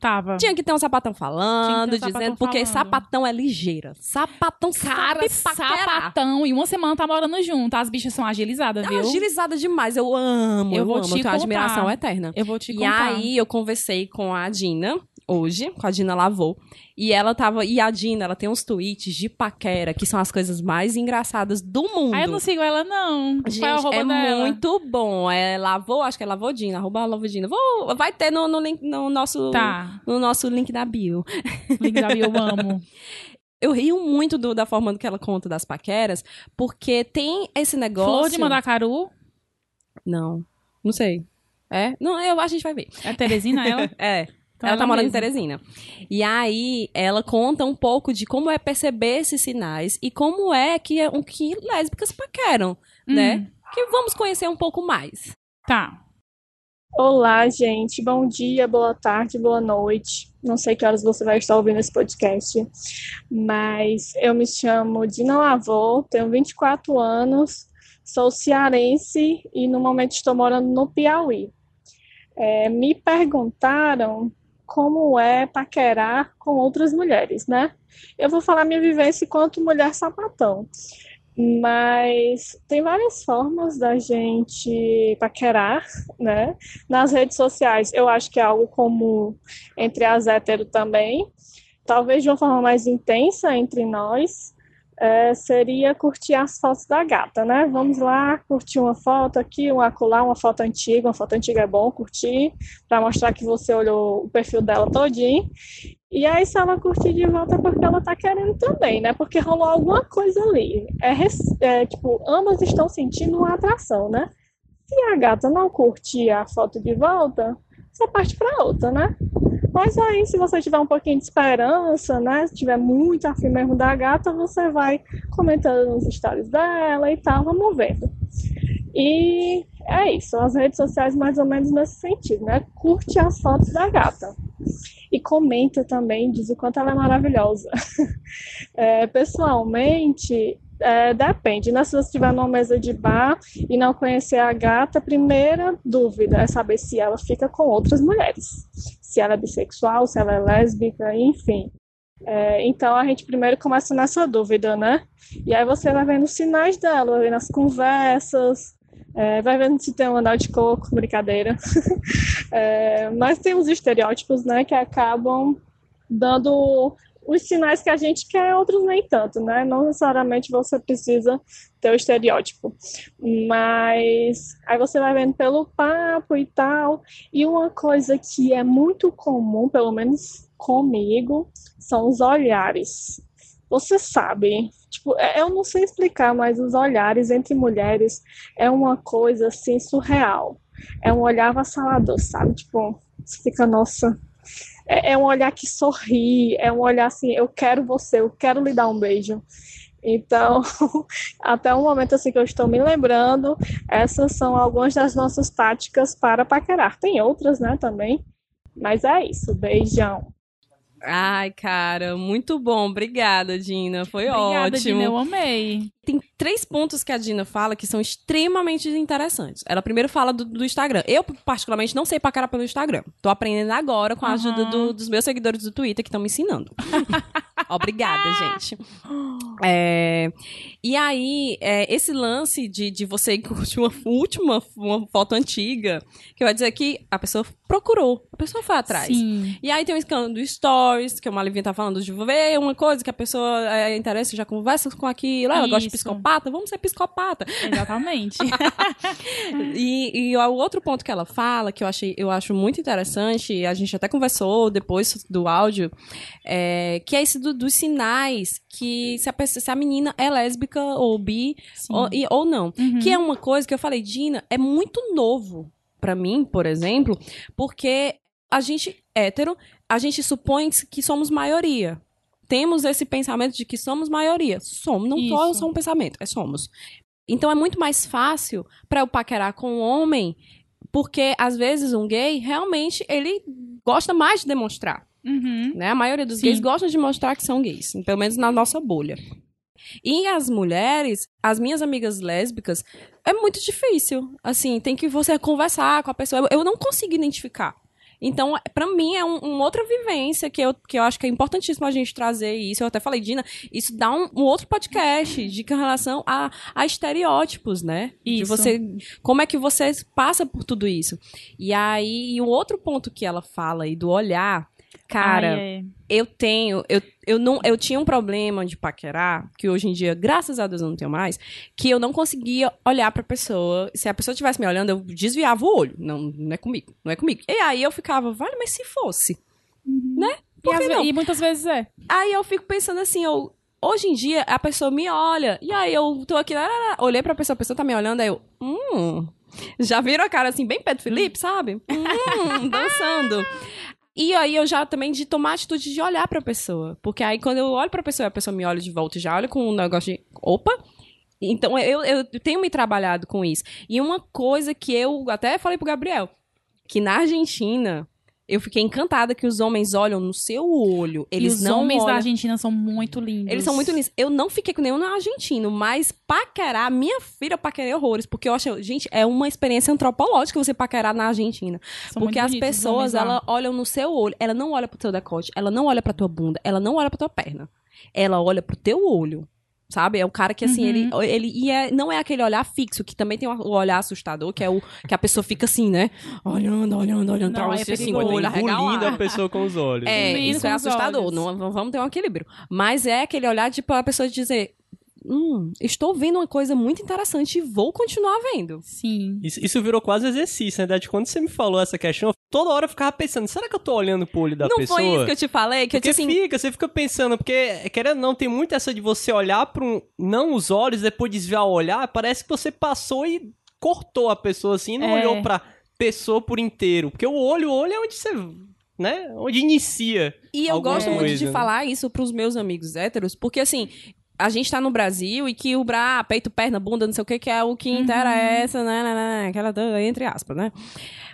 Tava. Tinha que ter um sapatão falando, um dizendo, sapatão porque falando. sapatão é ligeira. Sapatão Cara, sabe sapatão. E uma semana tá morando junto. As bichas são agilizadas, É viu? agilizada demais. Eu amo, Eu eu, vou amo. te Eu tenho contar. admiração eterna. Eu vou te E contar. aí eu conversei com a Dina hoje, com a Dina Lavou, e ela tava, e a Dina, ela tem uns tweets de paquera, que são as coisas mais engraçadas do mundo. Ah, eu não sigo ela, não. Gente, é arroba é dela? muito bom. É Lavou, acho que é Lavodina, arroba Lavodina. Vou, vai ter no, no, link, no nosso Tá. no nosso link da bio. Link da bio, eu amo. Eu rio muito do- da forma que ela conta das paqueras, porque tem esse negócio. Flor de Mandacaru. Não, não sei. É? Não, eu, a gente vai ver. É Teresina ela? É. Então ela tá ela morando em. Teresina. E aí, ela conta um pouco de como é perceber esses sinais e como é que, é, o que lésbicas paqueram, Hum. né? Que vamos conhecer um pouco mais. Tá. Olá, gente. Bom dia, boa tarde, boa noite. Não sei que horas você vai estar ouvindo esse podcast, mas eu me chamo Dina Lavô, tenho 24 anos, sou cearense e no momento estou morando no Piauí. É, me perguntaram como é paquerar com outras mulheres, né? Eu vou falar minha vivência enquanto mulher sapatão. Mas tem várias formas da gente paquerar, né? Nas redes sociais, eu acho que é algo comum entre as hétero também. Talvez de uma forma mais intensa entre nós, é, seria curtir as fotos da gata, né? Vamos lá, curtir uma foto aqui, uma acolá, uma foto antiga. Uma foto antiga é bom curtir, para mostrar que você olhou o perfil dela todinho. E aí, se ela curtir de volta, é porque ela tá querendo também, né? Porque rolou alguma coisa ali. É, é, tipo, ambas estão sentindo uma atração, né? Se a gata não curtir a foto de volta, você parte pra outra, né? Mas aí, se você tiver um pouquinho de esperança, né? Se tiver muito afim mesmo da gata, você vai comentando nos stories dela e tal, vamos vendo. E é isso, as redes sociais mais ou menos nesse sentido, né? Curte as fotos da gata. E comenta também, diz o quanto ela é maravilhosa. É, pessoalmente, é, depende, né? Se você estiver numa mesa de bar e não conhecer a gata, a primeira dúvida é saber se ela fica com outras mulheres. Se ela é bissexual, se ela é lésbica, enfim. É, então a gente primeiro começa nessa dúvida, né? E aí você vai vendo os sinais dela, vai vendo as conversas, é, vai vendo se tem um anel de coco, brincadeira. É, mas tem os estereótipos, né, que acabam dando os sinais que a gente quer, outros nem tanto, né? Não necessariamente você precisa ter o estereótipo. Mas aí você vai vendo pelo papo e tal. E uma coisa que é muito comum, pelo menos comigo, são os olhares. Você sabe, tipo, é- eu não sei explicar, mas os olhares entre mulheres é uma coisa assim surreal. É um olhar avassalador, sabe? Tipo, você fica, nossa, é, é um olhar que sorri, é um olhar assim, eu quero você, eu quero lhe dar um beijo. Então, até o momento assim que eu estou me lembrando, essas são algumas das nossas táticas para paquerar. Tem outras, né, também. Mas é isso, beijão. Ai, cara, muito bom. Obrigada, Dina. Foi Obrigada, ótimo. Dina, eu amei. Tem três pontos que a Dina fala que são extremamente interessantes. Ela primeiro fala do, do Instagram. Eu, particularmente, não sei paquerar pelo Instagram. Tô aprendendo agora com a ajuda Aham. do- dos meus seguidores do Twitter que estão me ensinando. Obrigada, gente. É, e aí, é, esse lance de, de você curtir uma última uma foto antiga, que vai dizer que a pessoa procurou, a pessoa foi atrás. Sim. E aí tem o escândalo do Stories, que o Malivinha tá falando de ver uma coisa que a pessoa é, interessa, já conversa com aquilo, ela gosta de Isso. psicopata, vamos ser psicopata. Exatamente. E, e o outro ponto que ela fala, que eu, achei, eu acho muito interessante, e a gente até conversou depois do áudio, é, que é esse do- dos sinais que se a, pessoa- se a menina é lésbica ou bi ou, e- ou não. Uhum. Que é uma coisa que eu falei, Dina, é muito novo pra mim, por exemplo, porque a gente, hétero, a gente supõe que somos maioria. Temos esse pensamento de que somos maioria. Somos, não só Isso. só um pensamento, é somos. Então é muito mais fácil pra eu paquerar com um homem, porque às vezes um gay realmente ele gosta mais de demonstrar Uhum. né? A maioria dos Sim. gays gostam de mostrar que são gays, pelo menos na nossa bolha. E as mulheres, as minhas amigas lésbicas, é muito difícil. Assim, tem que você conversar com a pessoa. Eu não consigo identificar. Então, pra mim, é um, uma outra vivência que eu, que eu acho que é importantíssimo a gente trazer isso. Eu até falei, Dina, isso dá um, um outro podcast de com relação a, a estereótipos, né? De Isso. você. Como é que você passa por tudo isso? E aí, o outro ponto que ela fala aí do olhar, cara Ai, é. eu tenho, eu, eu não, eu tinha um problema de paquerar, que hoje em dia, graças a Deus, eu não tenho mais, que eu não conseguia olhar pra pessoa. Se a pessoa estivesse me olhando, eu desviava o olho. Não, não é comigo, não é comigo. E aí eu ficava, vale, mas se fosse, né? E, e muitas vezes é. Aí eu fico pensando assim, eu, hoje em dia a pessoa me olha, e aí eu tô aqui, lá, lá, lá, olhei pra pessoa, a pessoa tá me olhando, aí eu, hum. Já viram a cara assim, bem Pedro Felipe, sabe? Hum, dançando. E aí eu já também de tomar a atitude de olhar pra pessoa. Porque aí quando eu olho pra pessoa a pessoa me olha de volta e já olha com um negócio de. Opa! Então eu, eu tenho me trabalhado com isso. E uma coisa que eu até falei pro Gabriel, que na Argentina eu fiquei encantada que os homens olham no seu olho. Eles e os não homens olham... da Argentina são muito lindos. Eles são muito lindos. Eu não fiquei com nenhum argentino, mas paquerar, minha filha eu paquerei horrores, porque eu acho, gente, é uma experiência antropológica você paquerar na Argentina. São porque as bonitos pessoas, ela olham no seu olho, ela não olha pro teu decote, ela não olha pra tua bunda, ela não olha pra tua perna. Ela olha pro teu olho. Sabe? É o cara que, assim, Uhum. ele. ele e é, não é aquele olhar fixo, que também tem o olhar assustador, que é o que a pessoa fica assim, né? Olhando, olhando, olhando Não, pra é você, assim, perigoso. com o olho arregalado. a pessoa com os olhos. É, Menino isso é assustador. Não, vamos ter um equilíbrio. Mas é aquele olhar de para a pessoa dizer: Hum, estou vendo uma coisa muito interessante e vou continuar vendo. Sim. Isso, isso virou quase exercício, na verdade. Quando você me falou essa questão, toda hora eu ficava pensando, será que eu tô olhando pro olho da não pessoa? foi isso que eu te falei? Que Porque eu disse assim. fica, você fica pensando, porque, querendo ou não, tem muito essa de você olhar para um. Não os olhos, depois desviar o olhar, parece que você passou e cortou a pessoa assim, e não É. olhou pra pessoa por inteiro. Porque o olho, o olho é onde você. né? Onde inicia. E eu gosto muito coisa, de né? falar isso pros meus amigos héteros, porque assim. A gente tá no Brasil e que o bra, peito, perna, bunda, não sei o que, que é o que interessa, né, né, né, aquela entre aspas, né?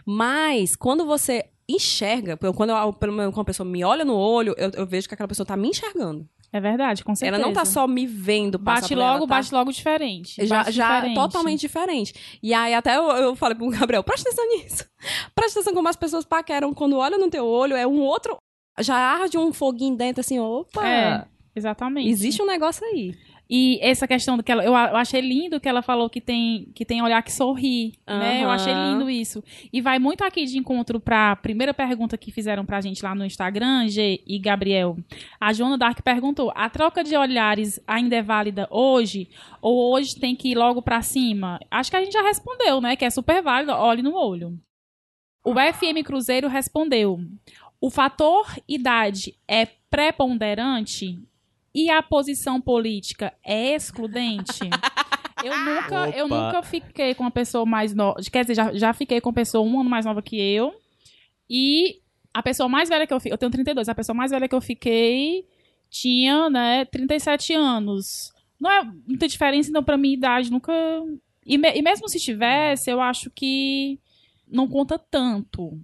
Mas, quando você enxerga, quando eu, pelo menos quando a pessoa me olha no olho, eu, eu vejo que aquela pessoa tá me enxergando. É verdade, com certeza. Ela não tá só me vendo passar Bate por ela, logo, tá? bate logo diferente. Já, já diferente. totalmente diferente. E aí até eu, eu falei pro Gabriel, presta atenção nisso. Presta atenção como as pessoas paqueram quando olham no teu olho, é um outro... Já arde um foguinho dentro, assim, opa... É, exatamente. Existe um negócio aí. E essa questão do que ela, eu, a- achei lindo que ela falou que tem que tem olhar que sorri, né? Eu achei lindo isso. E vai muito aqui de encontro pra primeira pergunta que fizeram pra gente lá no Instagram, G e Gabriel. A Joana Dark perguntou: "A troca de olhares ainda é válida hoje ou hoje tem que ir logo pra cima?" Acho que a gente já respondeu, né? Que é super válido, olhe no olho. O FM Cruzeiro respondeu: "O fator idade é preponderante e a posição política é excludente? Eu nunca, eu nunca fiquei com uma pessoa mais nova. Quer dizer, já, já fiquei com uma pessoa um ano mais nova que eu. E a pessoa mais velha que eu fiquei. Eu tenho 32. A pessoa mais velha que eu fiquei tinha, né, 37 anos. Não é muita diferença, então, pra minha idade, nunca. E, me- e mesmo se tivesse, eu acho que não conta tanto.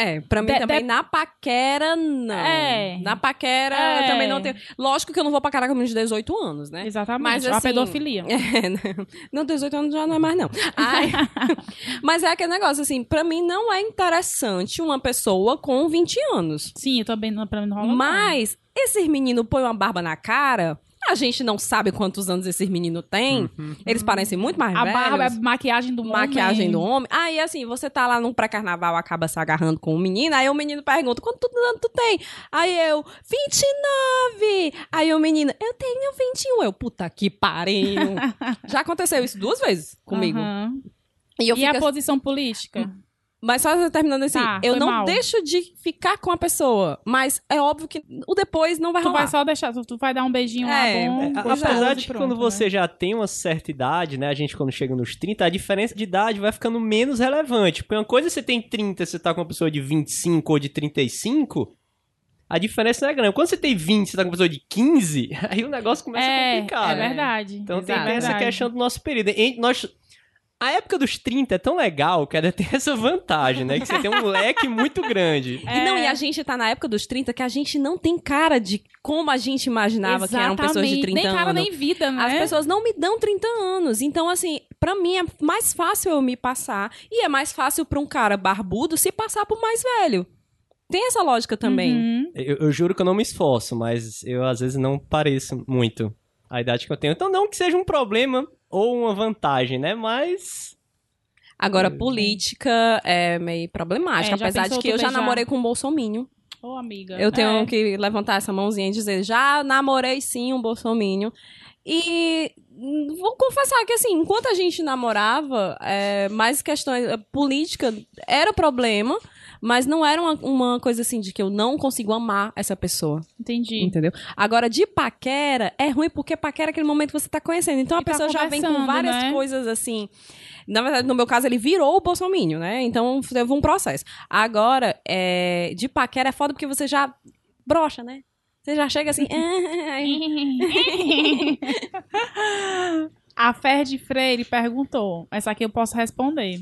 É, pra mim De- também, de- na paquera, não. É. Na paquera, É. também não tenho... Lógico que eu não vou paquerar com menino de 18 anos, né? Exatamente. Mas, a assim, pedofilia. É, não. não, 18 anos já não é mais, não. Ai. Mas é aquele negócio, assim, pra mim não é interessante uma pessoa com 20 anos. Sim, eu também não, pra mim não rola. não. Mas esses meninos põem uma barba na cara, a gente não sabe quantos anos esses meninos têm. Eles parecem muito mais A velhos. barba é a maquiagem do maquiagem homem. do homem. Aí, assim, você tá lá num pré-carnaval, acaba se agarrando com o menino, aí o menino pergunta, quanto ano tu tem? Aí eu, 29! Aí o menino, eu tenho 21. Eu, puta que pariu. Já aconteceu isso duas vezes comigo. Aham. E E a assim- posição política? Mas só terminando assim, Tá, eu não mal. deixo de ficar com a pessoa, mas é óbvio que o depois não vai Tu rolar. vai só deixar, tu, tu vai dar um beijinho É, lá bom. é, A- Apesar de que pronto, quando né? você já tem uma certa idade, né? A gente quando chega nos 30, a diferença de idade vai ficando menos relevante. Porque uma coisa é você tem 30, você tá com uma pessoa de 25 ou de 35, a diferença não é grande. Quando você tem 20, você tá com uma pessoa de 15, aí o negócio começa a É, complicar, é né? verdade. Então tem Exato. essa Verdade. questão do nosso período. E nós, a época dos 30 é tão legal que ela tem essa vantagem, né? Que você tem um leque muito grande. E não, e a gente tá na época dos 30 que a gente não tem cara de como a gente imaginava que eram pessoas de Exatamente. 30 Nem cara, anos. nem vida, né? As pessoas não me dão 30 anos. Então, assim, pra mim é mais fácil eu me passar. E é mais fácil pra um cara barbudo se passar por mais velho. Tem essa lógica também. Uhum. Eu, eu juro que eu não me esforço, mas eu às vezes não pareço muito a idade que eu tenho. Então não que seja um problema ou uma vantagem, né? Mas. Agora, política é meio problemática. É, apesar de que eu já beijar? namorei com um bolsominho. Ô, amiga. Eu tenho É. que levantar essa mãozinha e dizer, já namorei sim um bolsominho. E vou confessar que, assim, enquanto a gente namorava, é, mais questões... Política era problema, Mas não era uma, uma coisa assim de que eu não consigo amar essa pessoa. Entendi. Entendeu? Agora, de paquera, é ruim porque paquera é aquele momento que você tá conhecendo. Então a E tá pessoa já vem com várias né? coisas assim. Na verdade, no meu caso, ele virou o Bolsonaro, né? Então teve um processo. Agora, é, de paquera é foda porque você já brocha, né? Você já chega assim. A Ferdi Freire perguntou. Essa aqui eu posso responder.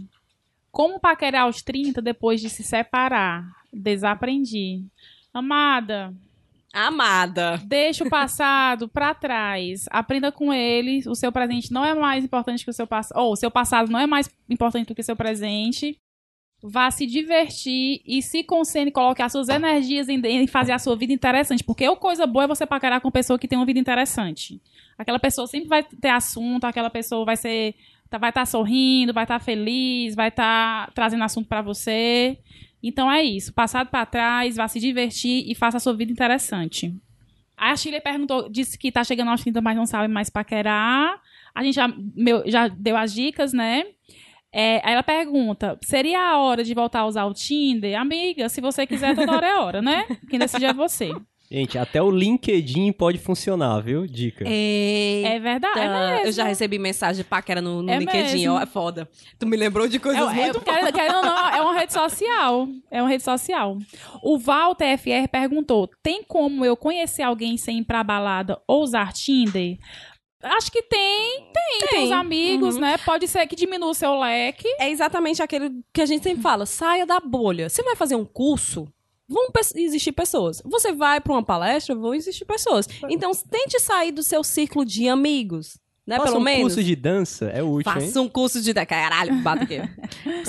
Como paquerar aos 30 depois de se separar? Desaprendi. Amada, Amada. deixa o passado pra trás. Aprenda com ele. O seu presente não é mais importante que o seu passado. Ou o seu passado não é mais importante do que o seu presente. Vá se divertir e se concentre, coloque as suas energias em, em fazer a sua vida interessante. Porque o coisa boa é você paquerar com pessoa que tem uma vida interessante. Aquela pessoa sempre vai ter assunto, aquela pessoa vai ser. Tá- Vai estar sorrindo, vai estar feliz, vai estar trazendo assunto pra você. Então é isso. Passado pra trás, vá se divertir e faça a sua vida interessante. A Chile perguntou, disse que tá chegando aos 30, mas não sabe mais paquerar. A gente já, meu, já deu as dicas, né? É, aí ela pergunta: seria a hora de voltar a usar o Tinder? Amiga, se você quiser, toda hora é hora, né? Quem decide é você. Gente, até o LinkedIn pode funcionar, viu? Dica. É verdade. É. Eu já recebi mensagem de paquera no, no É LinkedIn, mesmo. ó, é foda. Tu me lembrou de coisas É, é, muito querendo ou não, é uma rede social. É uma rede social. O Walter FR perguntou: tem como eu conhecer alguém sem ir pra balada ou usar Tinder? Acho que tem, tem, tem, Tem. os amigos, Uhum. né? Pode ser que diminua o seu leque. é exatamente aquele que a gente sempre fala: saia da bolha. Você vai fazer um curso? Vão existir pessoas. Você vai pra uma palestra, vão existir pessoas. Então, tente sair do seu círculo de amigos. Né, Faça pelo um menos. curso de dança, é útil, hein? Faça um curso de. Caralho, bata aqui.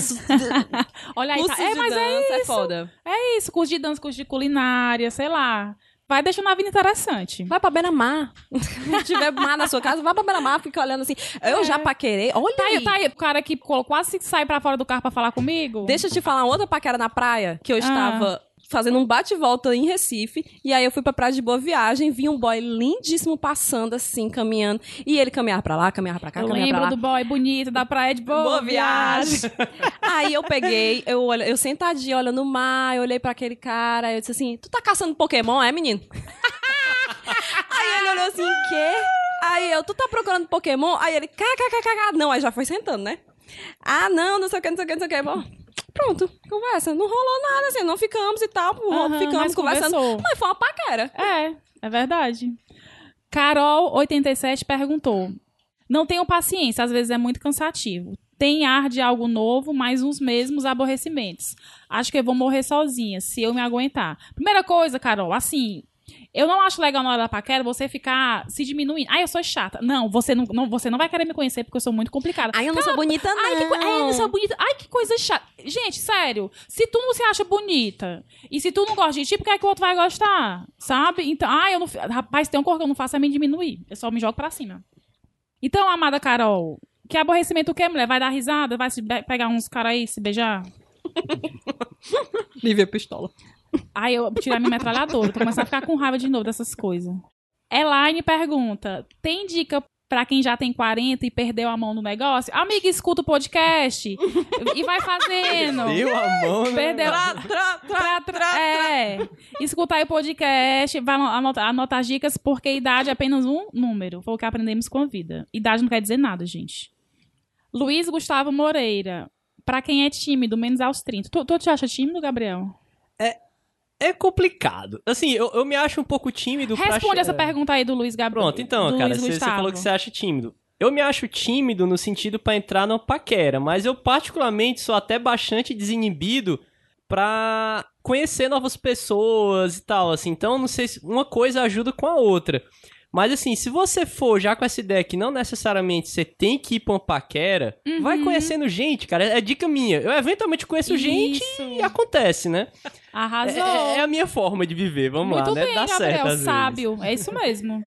Olha aí, curso tá. É, de mas é dança é isso. foda. É isso, curso de dança, curso de culinária, sei lá. Vai deixando a vida interessante. Vai pra beira-mar. Se tiver mar na sua casa, vai pra beira-mar, fica olhando assim. Eu É. já paquerei. Olha Tá aí, aí. tá aí, o cara que quase sai pra fora do carro pra falar comigo. Deixa eu te falar outra paquera na praia, que eu Ah. estava fazendo um bate-volta em Recife, e aí eu fui pra praia de Boa Viagem, vi um boy lindíssimo passando assim, caminhando, e ele caminhava pra lá, caminhava pra cá, Eu caminhava pra lembro lá. do boy bonito da praia de Boa, Boa viagem. viagem. aí eu peguei, eu, eu sentadinha olhando o mar, eu olhei pra aquele cara, eu disse assim, tu tá caçando Pokémon, é, menino? aí ele olhou assim, quê? Aí eu, tu tá procurando Pokémon? Aí ele, kkkk, não, aí já foi sentando, né? Ah, não, não sei o que, não sei o que, não sei o que. Bom, pronto, conversa. Não rolou nada, assim, não ficamos e tal, ficamos conversando. conversou. Mas foi uma paquera. É, é verdade. Carol87 perguntou: Não tenho paciência, às vezes é muito cansativo. Tem ar de algo novo, mas os mesmos aborrecimentos. Acho que eu vou morrer sozinha, se eu me aguentar. Primeira coisa, Carol, assim. Eu não acho legal na hora da paquera você ficar se diminuindo. Ai, eu sou chata. Não, você não, não- você não vai querer me conhecer porque eu sou muito complicada. Ai, eu não sou bonita, não. Ai, que, ai, eu não sou bonita. Ai, que coisa chata. Gente, sério. Se tu não se acha bonita e se tu não gosta de ti, por que, é que o outro vai gostar? Sabe? Então, ai, eu não. Rapaz, tem um cor que eu não faço é me diminuir. Eu só me jogo pra cima. Então, amada Carol, que aborrecimento o quê, mulher? Vai dar risada? Vai pegar uns caras aí, se beijar? Lívia Pistola. Ai, eu tirar minha metralhadora. Tô começando a ficar com raiva de novo dessas coisas. Elaine pergunta: tem dica pra quem já tem 40 e perdeu a mão no negócio? Amiga, escuta o podcast e vai fazendo. Deu a mão, né? Perdeu. Pra- pra- é. Escutar aí o podcast, vai anotar, anotar as dicas, porque idade é apenas um número. Foi o que aprendemos com a vida. Idade não quer dizer nada, gente. Luiz Gustavo Moreira. Pra quem é tímido, menos aos 30. Tu, tu te acha tímido, Gabriel? É complicado. Assim, eu, eu me acho um pouco tímido pra Responde che- essa pergunta aí do Luiz Gabriel. Pronto, então, do cara, Luiz você você falou que você acha tímido. Eu me acho tímido no sentido pra entrar na paquera, mas eu particularmente sou até bastante desinibido pra conhecer novas pessoas e tal, assim. Então, não sei se uma coisa ajuda com a outra. Mas assim, se você for já com essa ideia que não necessariamente você tem que ir pra uma paquera, Uhum. vai conhecendo gente, cara. É dica minha. Eu eventualmente conheço gente Isso. e acontece, né? Arrasou. É, é a minha forma de viver, vamos Muito lá, né? bem, Dá Gabriel, certo às vezes. sábio. É isso mesmo.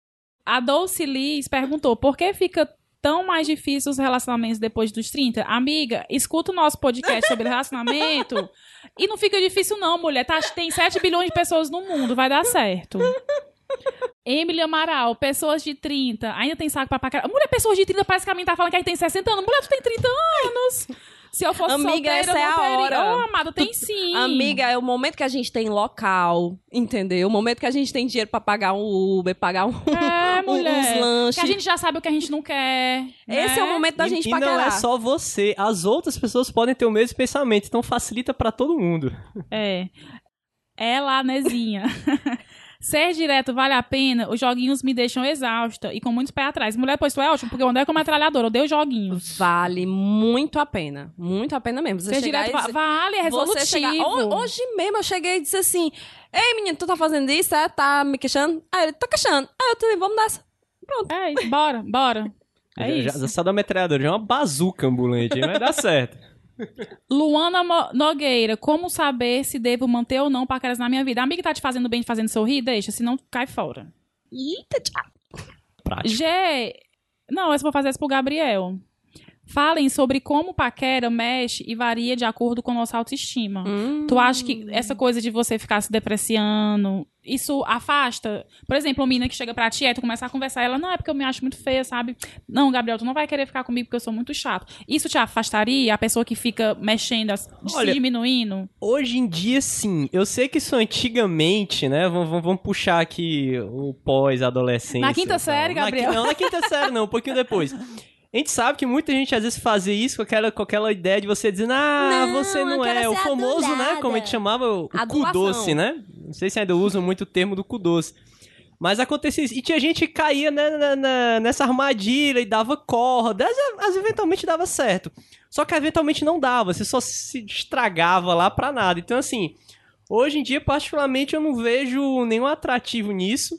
A Dolce Liz perguntou, por que fica tão mais difícil os relacionamentos depois dos 30? Amiga, escuta o nosso podcast sobre relacionamento e não fica difícil não, mulher. Tá, tem 7 bilhões de pessoas no mundo, vai dar certo. Emily Amaral, pessoas de 30, ainda tem saco pra paquera. Mulher, pessoas de 30 parece que a mim tá falando que aí tem 60 anos. Mulher, tu tem 30 anos. Se eu fosse Amiga, solteira, essa eu é a teria. hora. Ô, amado, tem sim. Amiga, é o momento que a gente tem local, entendeu? O momento que a gente tem dinheiro pra pagar um Uber, pagar um, É, um- uns mulher. lanches. Que a gente já sabe o que a gente não quer. Esse é o né? momento da e, gente e não é só você, as outras pessoas podem ter o mesmo pensamento, então facilita pra todo mundo. É. É lá, Nezinha. Ser direto vale a pena, os joguinhos me deixam exausta e com muitos pés atrás. Mulher, pois tu é ótimo, porque eu andei como metralhadora, eu odeio joguinhos. Vale muito a pena. Muito a pena mesmo. Você Ser chegar direto e dizer- vale, é resolutivo. Você chegar, Ho- hoje mesmo eu cheguei e disse assim: Ei, menino, tu tá fazendo isso? É? Tá me queixando? Aí ele, tô queixando. Aí eu falei, vamos nessa. É isso, bora, bora. É já, isso. já, essa da metralhadora já é uma bazuca ambulante, aí vai dar certo. Luana Mo- Nogueira, como saber se devo manter ou não paqueras na minha vida? A amiga tá te fazendo bem, te fazendo sorrir? Deixa, senão cai fora. Eita, tchau. Prático. G. Não, essa eu vou fazer essa pro Gabriel. Falem sobre como paquera mexe e varia de acordo com nossa autoestima. Hum. Tu acha que essa coisa de você ficar se depreciando, isso afasta? Por exemplo, uma menina que chega pra ti, aí tu começa a conversar, ela, não, é porque eu me acho muito feia, sabe? Não, Gabriel, tu não vai querer ficar comigo porque eu sou muito chato. Isso te afastaria? A pessoa que fica mexendo, Olha, se diminuindo? Hoje em dia, sim. Eu sei que isso antigamente, né? Vamos, vamos- puxar aqui o pós-adolescência. Na quinta e série, Na Gabriel? não, na quinta série não, um pouquinho depois. A gente sabe que muita gente às vezes fazia isso com aquela, com aquela ideia de você dizer, ah, Não, você não é. O famoso, né? adulada. Como a gente chamava, o cu doce, né? Não sei se ainda usam muito o termo do cu doce. Mas acontecia isso. E tinha gente que caía né, na- na- nessa armadilha e dava corda. Às, às eventualmente dava certo. Só que eventualmente não dava. Você só se estragava lá pra nada. Então, assim, hoje em dia, particularmente, eu não vejo nenhum atrativo nisso.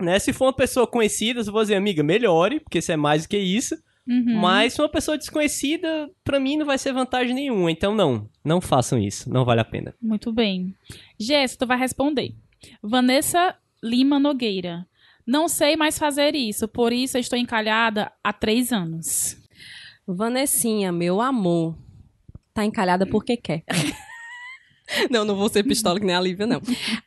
Né? Se for uma pessoa conhecida, eu vou dizer, amiga, melhore, porque isso é mais do que isso. Uhum. Mas se uma pessoa desconhecida, pra mim não vai ser vantagem nenhuma. Então, não. Não façam isso. Não vale a pena. Muito bem. Jéssica, tu vai responder. Vanessa Lima Nogueira. Não sei mais fazer isso, por isso eu estou encalhada há três anos. Vanessinha, meu amor, tá encalhada porque quer. Não, não vou ser pistola que nem a Lívia, não.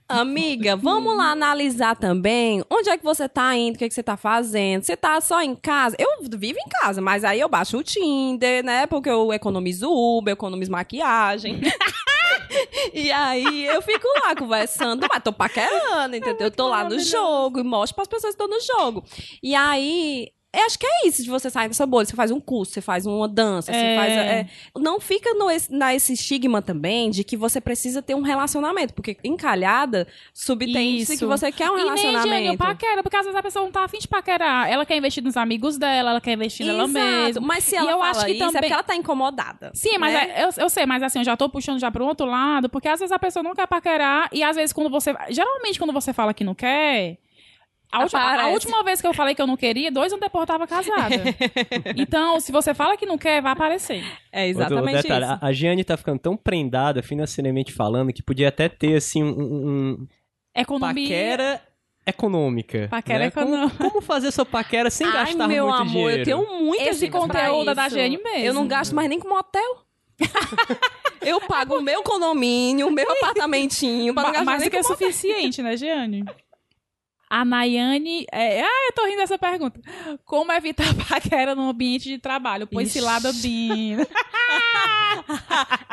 Amiga, vamos lá analisar também onde é que você tá indo, o que, é que você tá fazendo. Você tá só em casa? Eu vivo em casa, mas aí eu baixo o Tinder, né? Porque eu economizo Uber, economizo maquiagem. e aí eu fico lá conversando, mas tô paquerando, entendeu? Eu tô lá no jogo e mostro pras pessoas que estão no jogo. E aí. Eu acho que é isso de você sair dessa bolha. Você faz um curso, você faz uma dança, você É. faz. é, não fica no, na esse estigma também de que você precisa ter um relacionamento. Porque encalhada subtende-se Isso. que você quer um E nem, Jane, relacionamento. paquera, porque às vezes a pessoa não tá afim de paquerar. Ela quer investir nos amigos dela, ela quer investir nela Exato. mesma. Mas se E ela eu fala acho que isso, é também- porque ela tá incomodada. Sim, mas né? é- eu, eu sei, mas assim, eu já tô puxando já pro outro lado, porque às vezes a pessoa não quer paquerar, e às vezes quando você. Geralmente, quando você fala que não quer. A última, a última vez que eu falei que eu não queria, dois anos depois eu tava casada. então, se você fala que não quer, vai aparecer. É Outro exatamente detalhe, isso. A, a Giane tá ficando tão prendada financeiramente falando que podia até ter, assim, um, um- Economia. paquera econômica. Paquera né? econômica. Como, como fazer sua paquera sem Ai, gastar meu muito amor, dinheiro? eu tenho muitas Esse conteúdo da. Jane mesmo. Eu não gasto mais nem com motel. eu pago o meu condomínio, o meu apartamentinho, pra não gastar mais do que é suficiente, né, Jeane? A Nayane. É... Ah, eu tô rindo dessa pergunta. Como evitar paquera no ambiente de trabalho? Pois Ixi. cilada bina.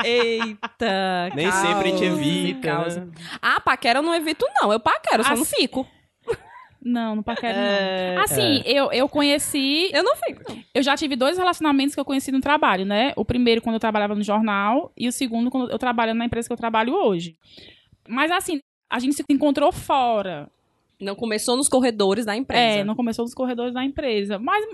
Eita, Nem causa, sempre a gente evita. causa. né? Ah, paquera eu não evito, não. Eu paquero, eu só não Assim- fico. Não, não paquera, É, não. Assim, eu, eu conheci. Eu não fico, não. Eu já tive dois relacionamentos que eu conheci no trabalho, né? O primeiro quando eu trabalhava no jornal e o segundo quando eu trabalho na empresa que eu trabalho hoje. Mas assim, a gente se encontrou fora. Não começou nos corredores da empresa. É, não começou nos corredores da empresa. Mas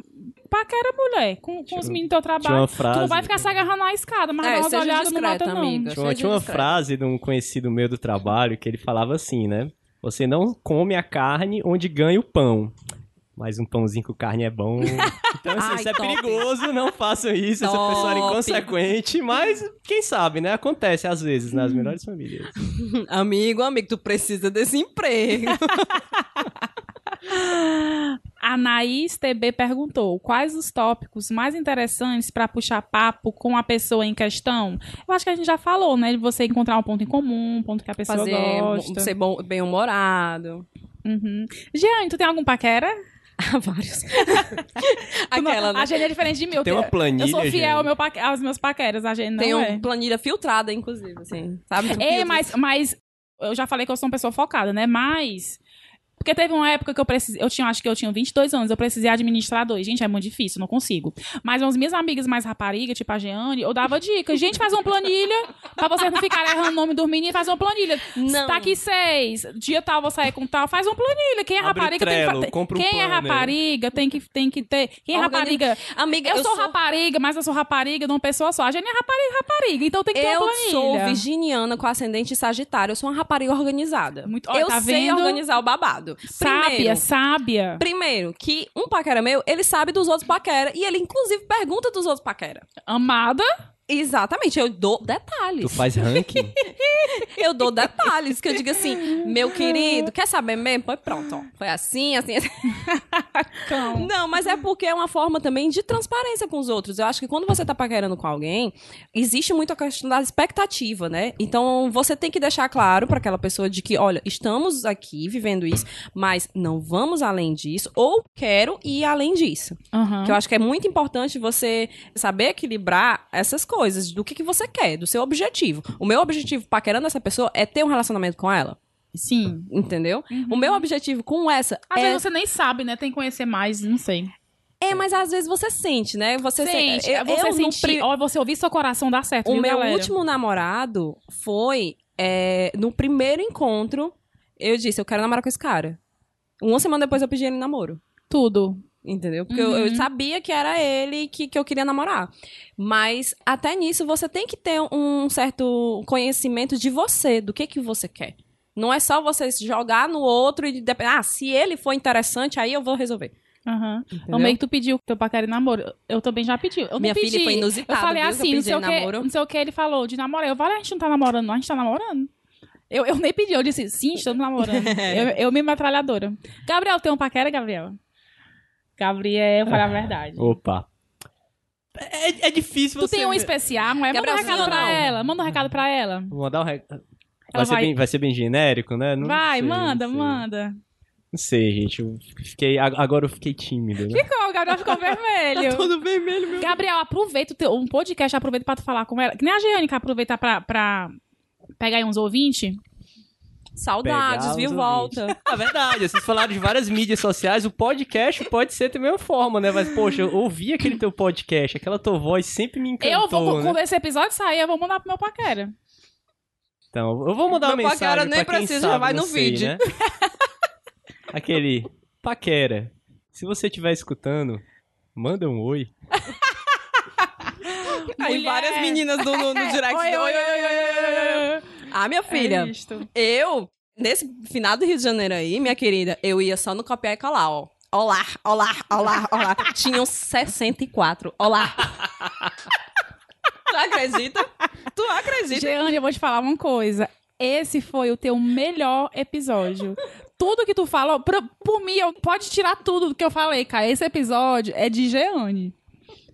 paquera mulher, com, com os meninos do teu Tinha trabalho. uma Tu frase. não vai ficar se agarrando na escada, mas É, dá umas seja olhadas no mata, não. amiga. Tinha uma, Seja tinha uma frase de um conhecido meu do trabalho que ele falava assim, né? Você não come a carne onde ganha o pão. Mas um pãozinho com carne é bom. Então, assim, Ai, isso é top. perigoso, não façam isso. Essa Top. pessoa era inconsequente, mas quem sabe, né? Acontece às vezes nas melhores famílias. Amigo, amigo, tu precisa desse emprego. A Anaís TB perguntou: quais os tópicos mais interessantes para puxar papo com a pessoa em questão? Eu acho que a gente já falou, né? De você encontrar um ponto em comum, um ponto que a pessoa Fazer, gosta. ser bom, bem-humorado. Uhum. Jean, tu tem algum paquera? Vários. Aquela, né? A Jenny é diferente de mim. Eu Tem uma planilha, Eu sou fiel ao meu paque- aos meus paqueras, a Jenny não Tem é. uma planilha filtrada, inclusive, assim. Sabe? É, mas, mas eu já falei que eu sou uma pessoa focada, né? Mas. Porque teve uma época que eu precisei. Eu tinha, acho que eu tinha 22 anos, eu precisei administrar dois. Gente, é muito difícil, não consigo. Mas as minhas amigas mais raparigas, tipo a Jeane, eu dava dicas. Gente, faz uma planilha pra vocês não ficarem errando o nome dos meninos, faz uma planilha. Não. Tá aqui seis, dia tal vou sair com tal, faz uma planilha. Quem é Abre rapariga tem que Trello, fa- compra um Quem é planner. rapariga tem que, tem que ter. Quem é Organiza- rapariga. Amiga, Eu, eu, sou, rapariga, mas eu sou rapariga de uma pessoa só. A Jenny é rapariga, rapariga. Então tem que ter Eu uma planilha. sou virginiana com ascendente sagitário. Eu sou uma rapariga organizada. Muito- olha, eu tá sei vendo? organizar o babado. Sábia, Primeiro, sábia. primeiro, que um paquera meu, ele sabe dos outros paquera. E ele, inclusive, pergunta dos outros paquera. Amada. Exatamente, eu dou detalhes. Tu faz ranking? Eu dou detalhes, que eu digo assim, meu querido, quer saber mesmo? Pois pronto, ó. Foi assim, assim, assim. Não, mas é porque é uma forma também de transparência com os outros. Eu acho que quando você tá paquerando com alguém, existe muito a questão da expectativa, né? Então, você tem que deixar claro pra aquela pessoa de que, olha, estamos aqui vivendo isso, mas não vamos além disso, ou quero ir além disso. Aham. Que eu acho que é muito importante você saber equilibrar essas coisas, do que, que você quer, do seu objetivo. O meu objetivo paquerando essa pessoa é ter um relacionamento com ela, Sim. entendeu? O meu objetivo com essa Às é... vezes você nem sabe, né? Tem que conhecer mais, não sei. É, mas às vezes você sente, né? Você Sente, se- eu, você eu sentir, você ouvir seu coração dar certo, O viu, meu galera? último namorado foi é, no primeiro encontro. Eu disse, eu quero namorar com esse cara. Uma semana depois eu pedi ele namoro. Tudo. Entendeu? Porque eu, eu Uhum. sabia que era ele que, que eu queria namorar. Mas até nisso você tem que ter um certo conhecimento de você, do que que você quer. Não é só você jogar no outro e dep- ah, se ele for interessante, aí eu vou resolver. Aham. O meio que tu pediu teu paquera em namoro. Eu- também já pedi. Eu Minha pedi. filha foi inusitado, Eu falei viu, que eu assim, não sei, o que, não sei o que ele falou de namorar. Eu falei, a gente não tá namorando, não, a gente tá namorando. Eu, eu nem pedi, eu disse, sim, estamos namorando. eu, eu mesma metralhadora. Gabriel, tem um paquera, Gabriel? Gabriel, para a verdade. Opa. É, é difícil Tu você... tem um especial, não é? Manda um recado pra ela. Manda um recado pra ela. Vou mandar um recado. Ela Vai, ser vai- bem, vai ser bem genérico, né? Não Vai, sei, manda, não manda. Não sei, gente. Eu fiquei, ag- agora eu fiquei tímido, né? Ficou, o Gabriel ficou vermelho. Todo vermelho, meu. Gabriel, aproveita o teu, um podcast, aproveita pra tu falar com ela. Que nem a Giane que aproveita pra, pra pegar aí uns ouvintes. Saudades, viu? Volta. É verdade, vocês falaram de várias mídias sociais, o podcast pode ser também uma forma, né? Mas, poxa, eu ouvi aquele teu podcast, aquela tua voz sempre me encantou, eu vou, né? quando esse episódio sair, eu vou mandar pro meu paquera. Então, eu vou mandar uma Meu mensagem paquera nem pra quem precisa, sabe, já vai no sei, vídeo. né? Aquele, paquera, se você estiver escutando, manda um oi. Aí várias meninas do, no, no direct. Oi, oi, oi, oi, oi, oi. Ah, minha filha, É isto. eu, nesse final do Rio de Janeiro aí, minha querida, eu ia só no copiar e colar, ó. Olá, olá, olá, olá. Tinham 64. Olá. tu acredita? Tu acredita? Jeane, eu vou te falar uma coisa. Esse foi o teu melhor episódio. Tudo que tu falou, pra- por mim, eu, pode tirar tudo do que eu falei, cara. Esse episódio é de Jeane.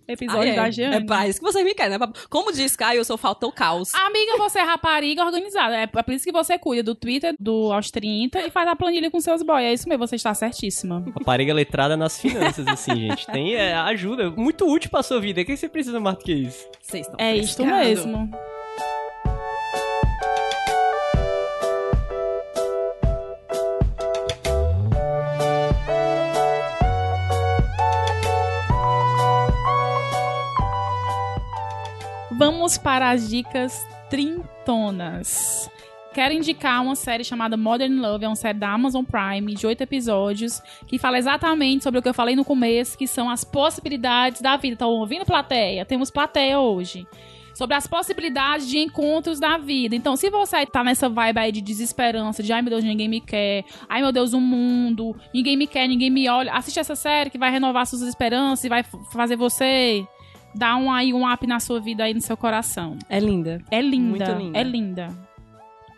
Episódio Ah, é. da Jeane. É pra isso que vocês me querem, né? Como diz Caio, eu sou faltou caos. Amiga, você é rapariga organizada. É por isso que você cuida do Twitter, do aos 30 e faz a planilha com seus boys. É isso mesmo, você está certíssima. Rapariga letrada nas finanças, assim, gente. Tem é, ajuda, muito útil pra sua vida. O que você precisa mais do que isso? Vocês estão É isto frescando. mesmo. Vamos para as dicas trintonas. Quero indicar uma série chamada Modern Love, é uma série da Amazon Prime, de oito episódios, que fala exatamente sobre o que eu falei no começo, que são as possibilidades da vida. Estão ouvindo, plateia? Temos plateia hoje sobre as possibilidades de encontros da vida. Então, se você tá nessa vibe aí de desesperança, de ai meu Deus, ninguém me quer, ai meu Deus, o mundo, ninguém me quer, ninguém me olha, assiste essa série que vai renovar suas esperanças e vai fazer você dar um aí um up na sua vida aí no seu coração. É linda. É linda, Muito linda. é linda.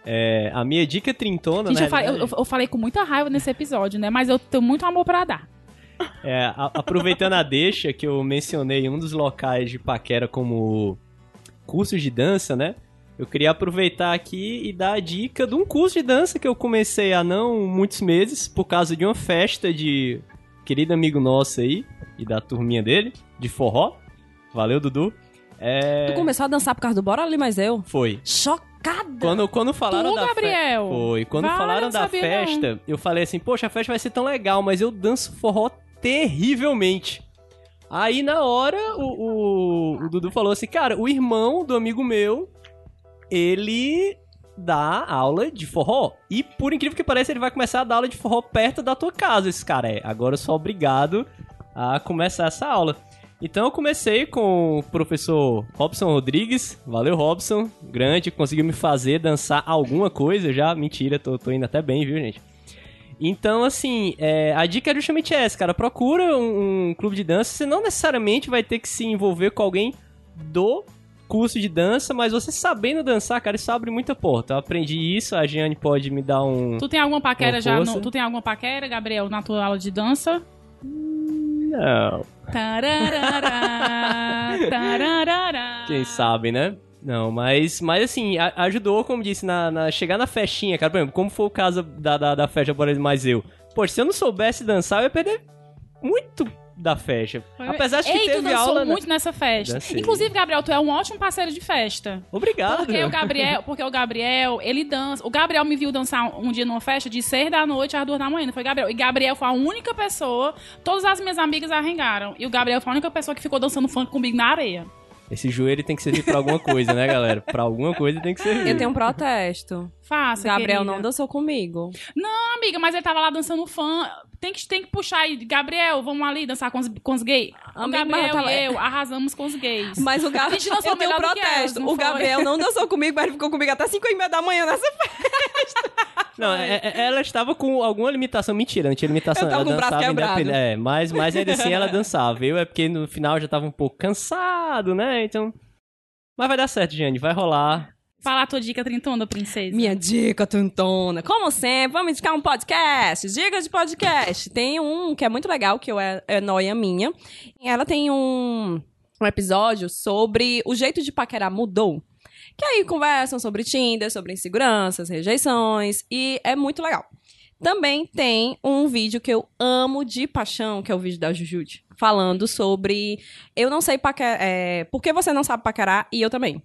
É, a minha dica trintona, Gente, né? eu falei, eu- eu- falei com muita raiva nesse episódio, né? Mas eu tenho muito amor pra dar. É, a- aproveitando a deixa que eu mencionei um dos locais de paquera como cursos de dança, né? Eu queria aproveitar aqui e dar a dica de um curso de dança que eu comecei há não muitos meses, por causa de uma festa de querido amigo nosso aí, e da turminha dele, de forró. Valeu, Dudu. É... Tu começou a dançar por causa do Bora Ali Mais Eu? Foi. Chocada! Quando, quando falaram Tu, da. Gabriel? Foi. Quando Vale, falaram não da festa, eu falei assim, poxa, a festa vai ser tão legal, mas eu danço forró terrivelmente. Aí na hora o, o, o Dudu falou assim, cara, o irmão do amigo meu, ele dá aula de forró. E por incrível que pareça, ele vai começar a dar aula de forró perto da tua casa. Esse cara é. Agora eu sou obrigado a começar essa aula. Então eu comecei com o professor Robson Rodrigues. Valeu, Robson. Grande, conseguiu me fazer dançar alguma coisa já. Mentira, tô, tô indo até bem, viu, gente? Então, assim, é, a dica é justamente essa, cara. Procura um, um clube de dança. Você não necessariamente vai ter que se envolver com alguém do curso de dança, mas você sabendo dançar, cara, isso abre muita porta. Eu aprendi isso, a Giane pode me dar um. Tu tem alguma paquera já? No, tu tem alguma paquera, Gabriel, na tua aula de dança? Não. Tararara, tararara. Quem sabe, né? Não, mas, mas assim, a- ajudou, como disse, na, na- chegar na festinha, cara. Por exemplo, como foi o caso da, da, da festa Bora Mais Eu. Poxa, se eu não soubesse dançar, eu ia perder muito da festa. Apesar de que Ei, tu teve dançou aula. né? muito nessa festa. Dancei. Inclusive, Gabriel, tu é um ótimo parceiro de festa. Obrigado. Porque o Gabriel, porque o Gabriel, ele dança. O Gabriel me viu dançar um dia numa festa de seis da noite às duas da manhã. Foi Gabriel. E Gabriel foi a única pessoa. Todas as minhas amigas arrengaram. E o Gabriel foi a única pessoa que ficou dançando funk comigo na areia. Esse joelho tem que servir pra alguma coisa, né, galera? Pra alguma coisa tem que servir. Eu tenho um protesto. Faça. Gabriel querida. não dançou comigo. Não, amiga, mas ele tava lá dançando fã. Tem que, tem que puxar aí. Gabriel, vamos ali dançar com os, com os gays. O Amiga, mas Gabriel eu tava- e eu arrasamos com os gays. Mas o A Gabriel. gente dançou Eu tenho um elas, protesto. não o? Gabriel não dançou comigo, mas ele ficou comigo até 5 e meia da manhã nessa Não, é- é- ela estava com alguma limitação. Mentira, não tinha limitação. Eu tava ela com o braço dançava quebrado. É, mas, mas ainda assim ela dançava. Eu é porque no final eu já tava um pouco cansado, né? Então. Mas vai dar certo, Jane. Vai rolar. Fala a tua dica trintona, princesa. Minha dica, Tantona. Como sempre, vamos indicar um podcast. Dicas de podcast. Tem um que é muito legal, que eu é, é noia minha. Ela tem um, um episódio sobre o jeito de paquerar mudou. Que aí conversam sobre Tinder, sobre inseguranças, rejeições. E é muito legal. Também tem um vídeo que eu amo de paixão, que é o vídeo da Jujute. Falando sobre. Eu não sei paquerar. É, por que você não sabe paquerar e eu também.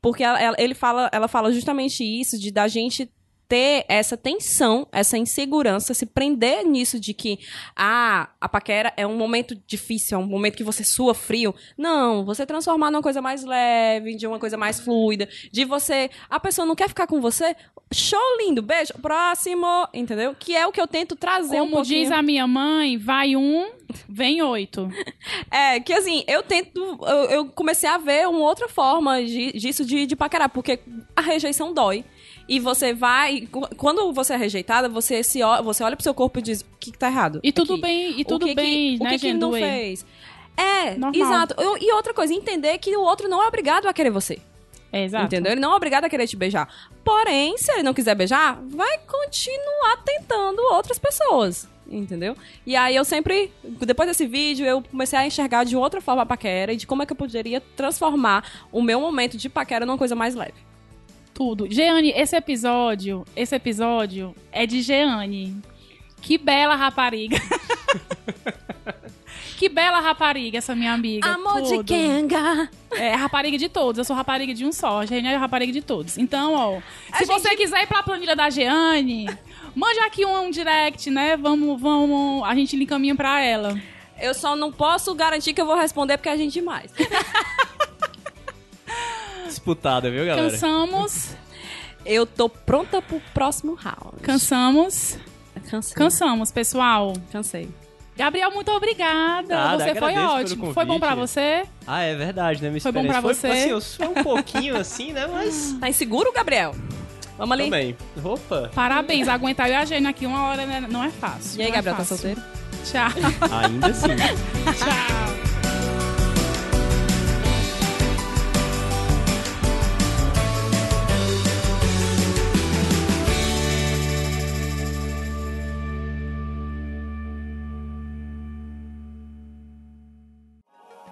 Porque ela, ela- ele fala, ela fala justamente isso, de da gente ter essa tensão, essa insegurança, se prender nisso de que, ah, a paquera é um momento difícil, é um momento que você sua frio. Não, você transformar numa coisa mais leve, de uma coisa mais fluida, de você, a pessoa não quer ficar com você, show lindo, beijo, próximo, entendeu? Que é o que eu tento trazer um Como pouquinho. diz a minha mãe, vai um, vem oito. É, que assim, eu tento. Eu, eu comecei a ver uma outra forma de- disso de, de paquerar, porque a rejeição dói. E você vai. qu- Quando você é rejeitada, você, se, o- você olha pro seu corpo e diz: o que, que tá errado? E tudo aqui? bem, e O tudo que que- bem, o né, que, que gente? não fez? É, Normal. exato. E outra coisa, entender que o outro não é obrigado a querer você. É, exato. Entendeu? Ele não é obrigado a querer te beijar. Porém, se ele não quiser beijar, vai continuar tentando outras pessoas. Entendeu? E aí eu sempre, depois desse vídeo, eu comecei a enxergar de outra forma a paquera e de como é que eu poderia transformar o meu momento de paquera numa coisa mais leve. Tudo. Jeane, esse episódio, esse episódio é de Jeane. Que bela rapariga. que bela rapariga essa minha amiga. Tudo. Kenga. É rapariga de todos. Eu sou rapariga de um só. A Jeane é rapariga de todos. Então, ó, se você quiser ir pra planilha da Jeane, mande aqui um, um direct, né? Vamos, vamos, a gente lhe encaminha pra ela. Eu só não posso garantir que eu vou responder porque é gente demais. Disputada, viu, galera? Cansamos, Eu tô pronta pro próximo round. cansamos, Cansei. cansamos, pessoal. Cansei. Gabriel, muito obrigada. Nada, você foi ótimo. Foi bom pra convite. você? Ah, é verdade, né? Minha Foi bom pra experiência você? Assim, eu sou um pouquinho assim, né? Mas. Tá inseguro, Gabriel? Vamos ali. Também. Opa! Parabéns, aguentar eu e a Jane aqui uma hora né, não é fácil. E aí, é Gabriel, tá fácil. solteiro? Tchau. Ainda assim. Tchau.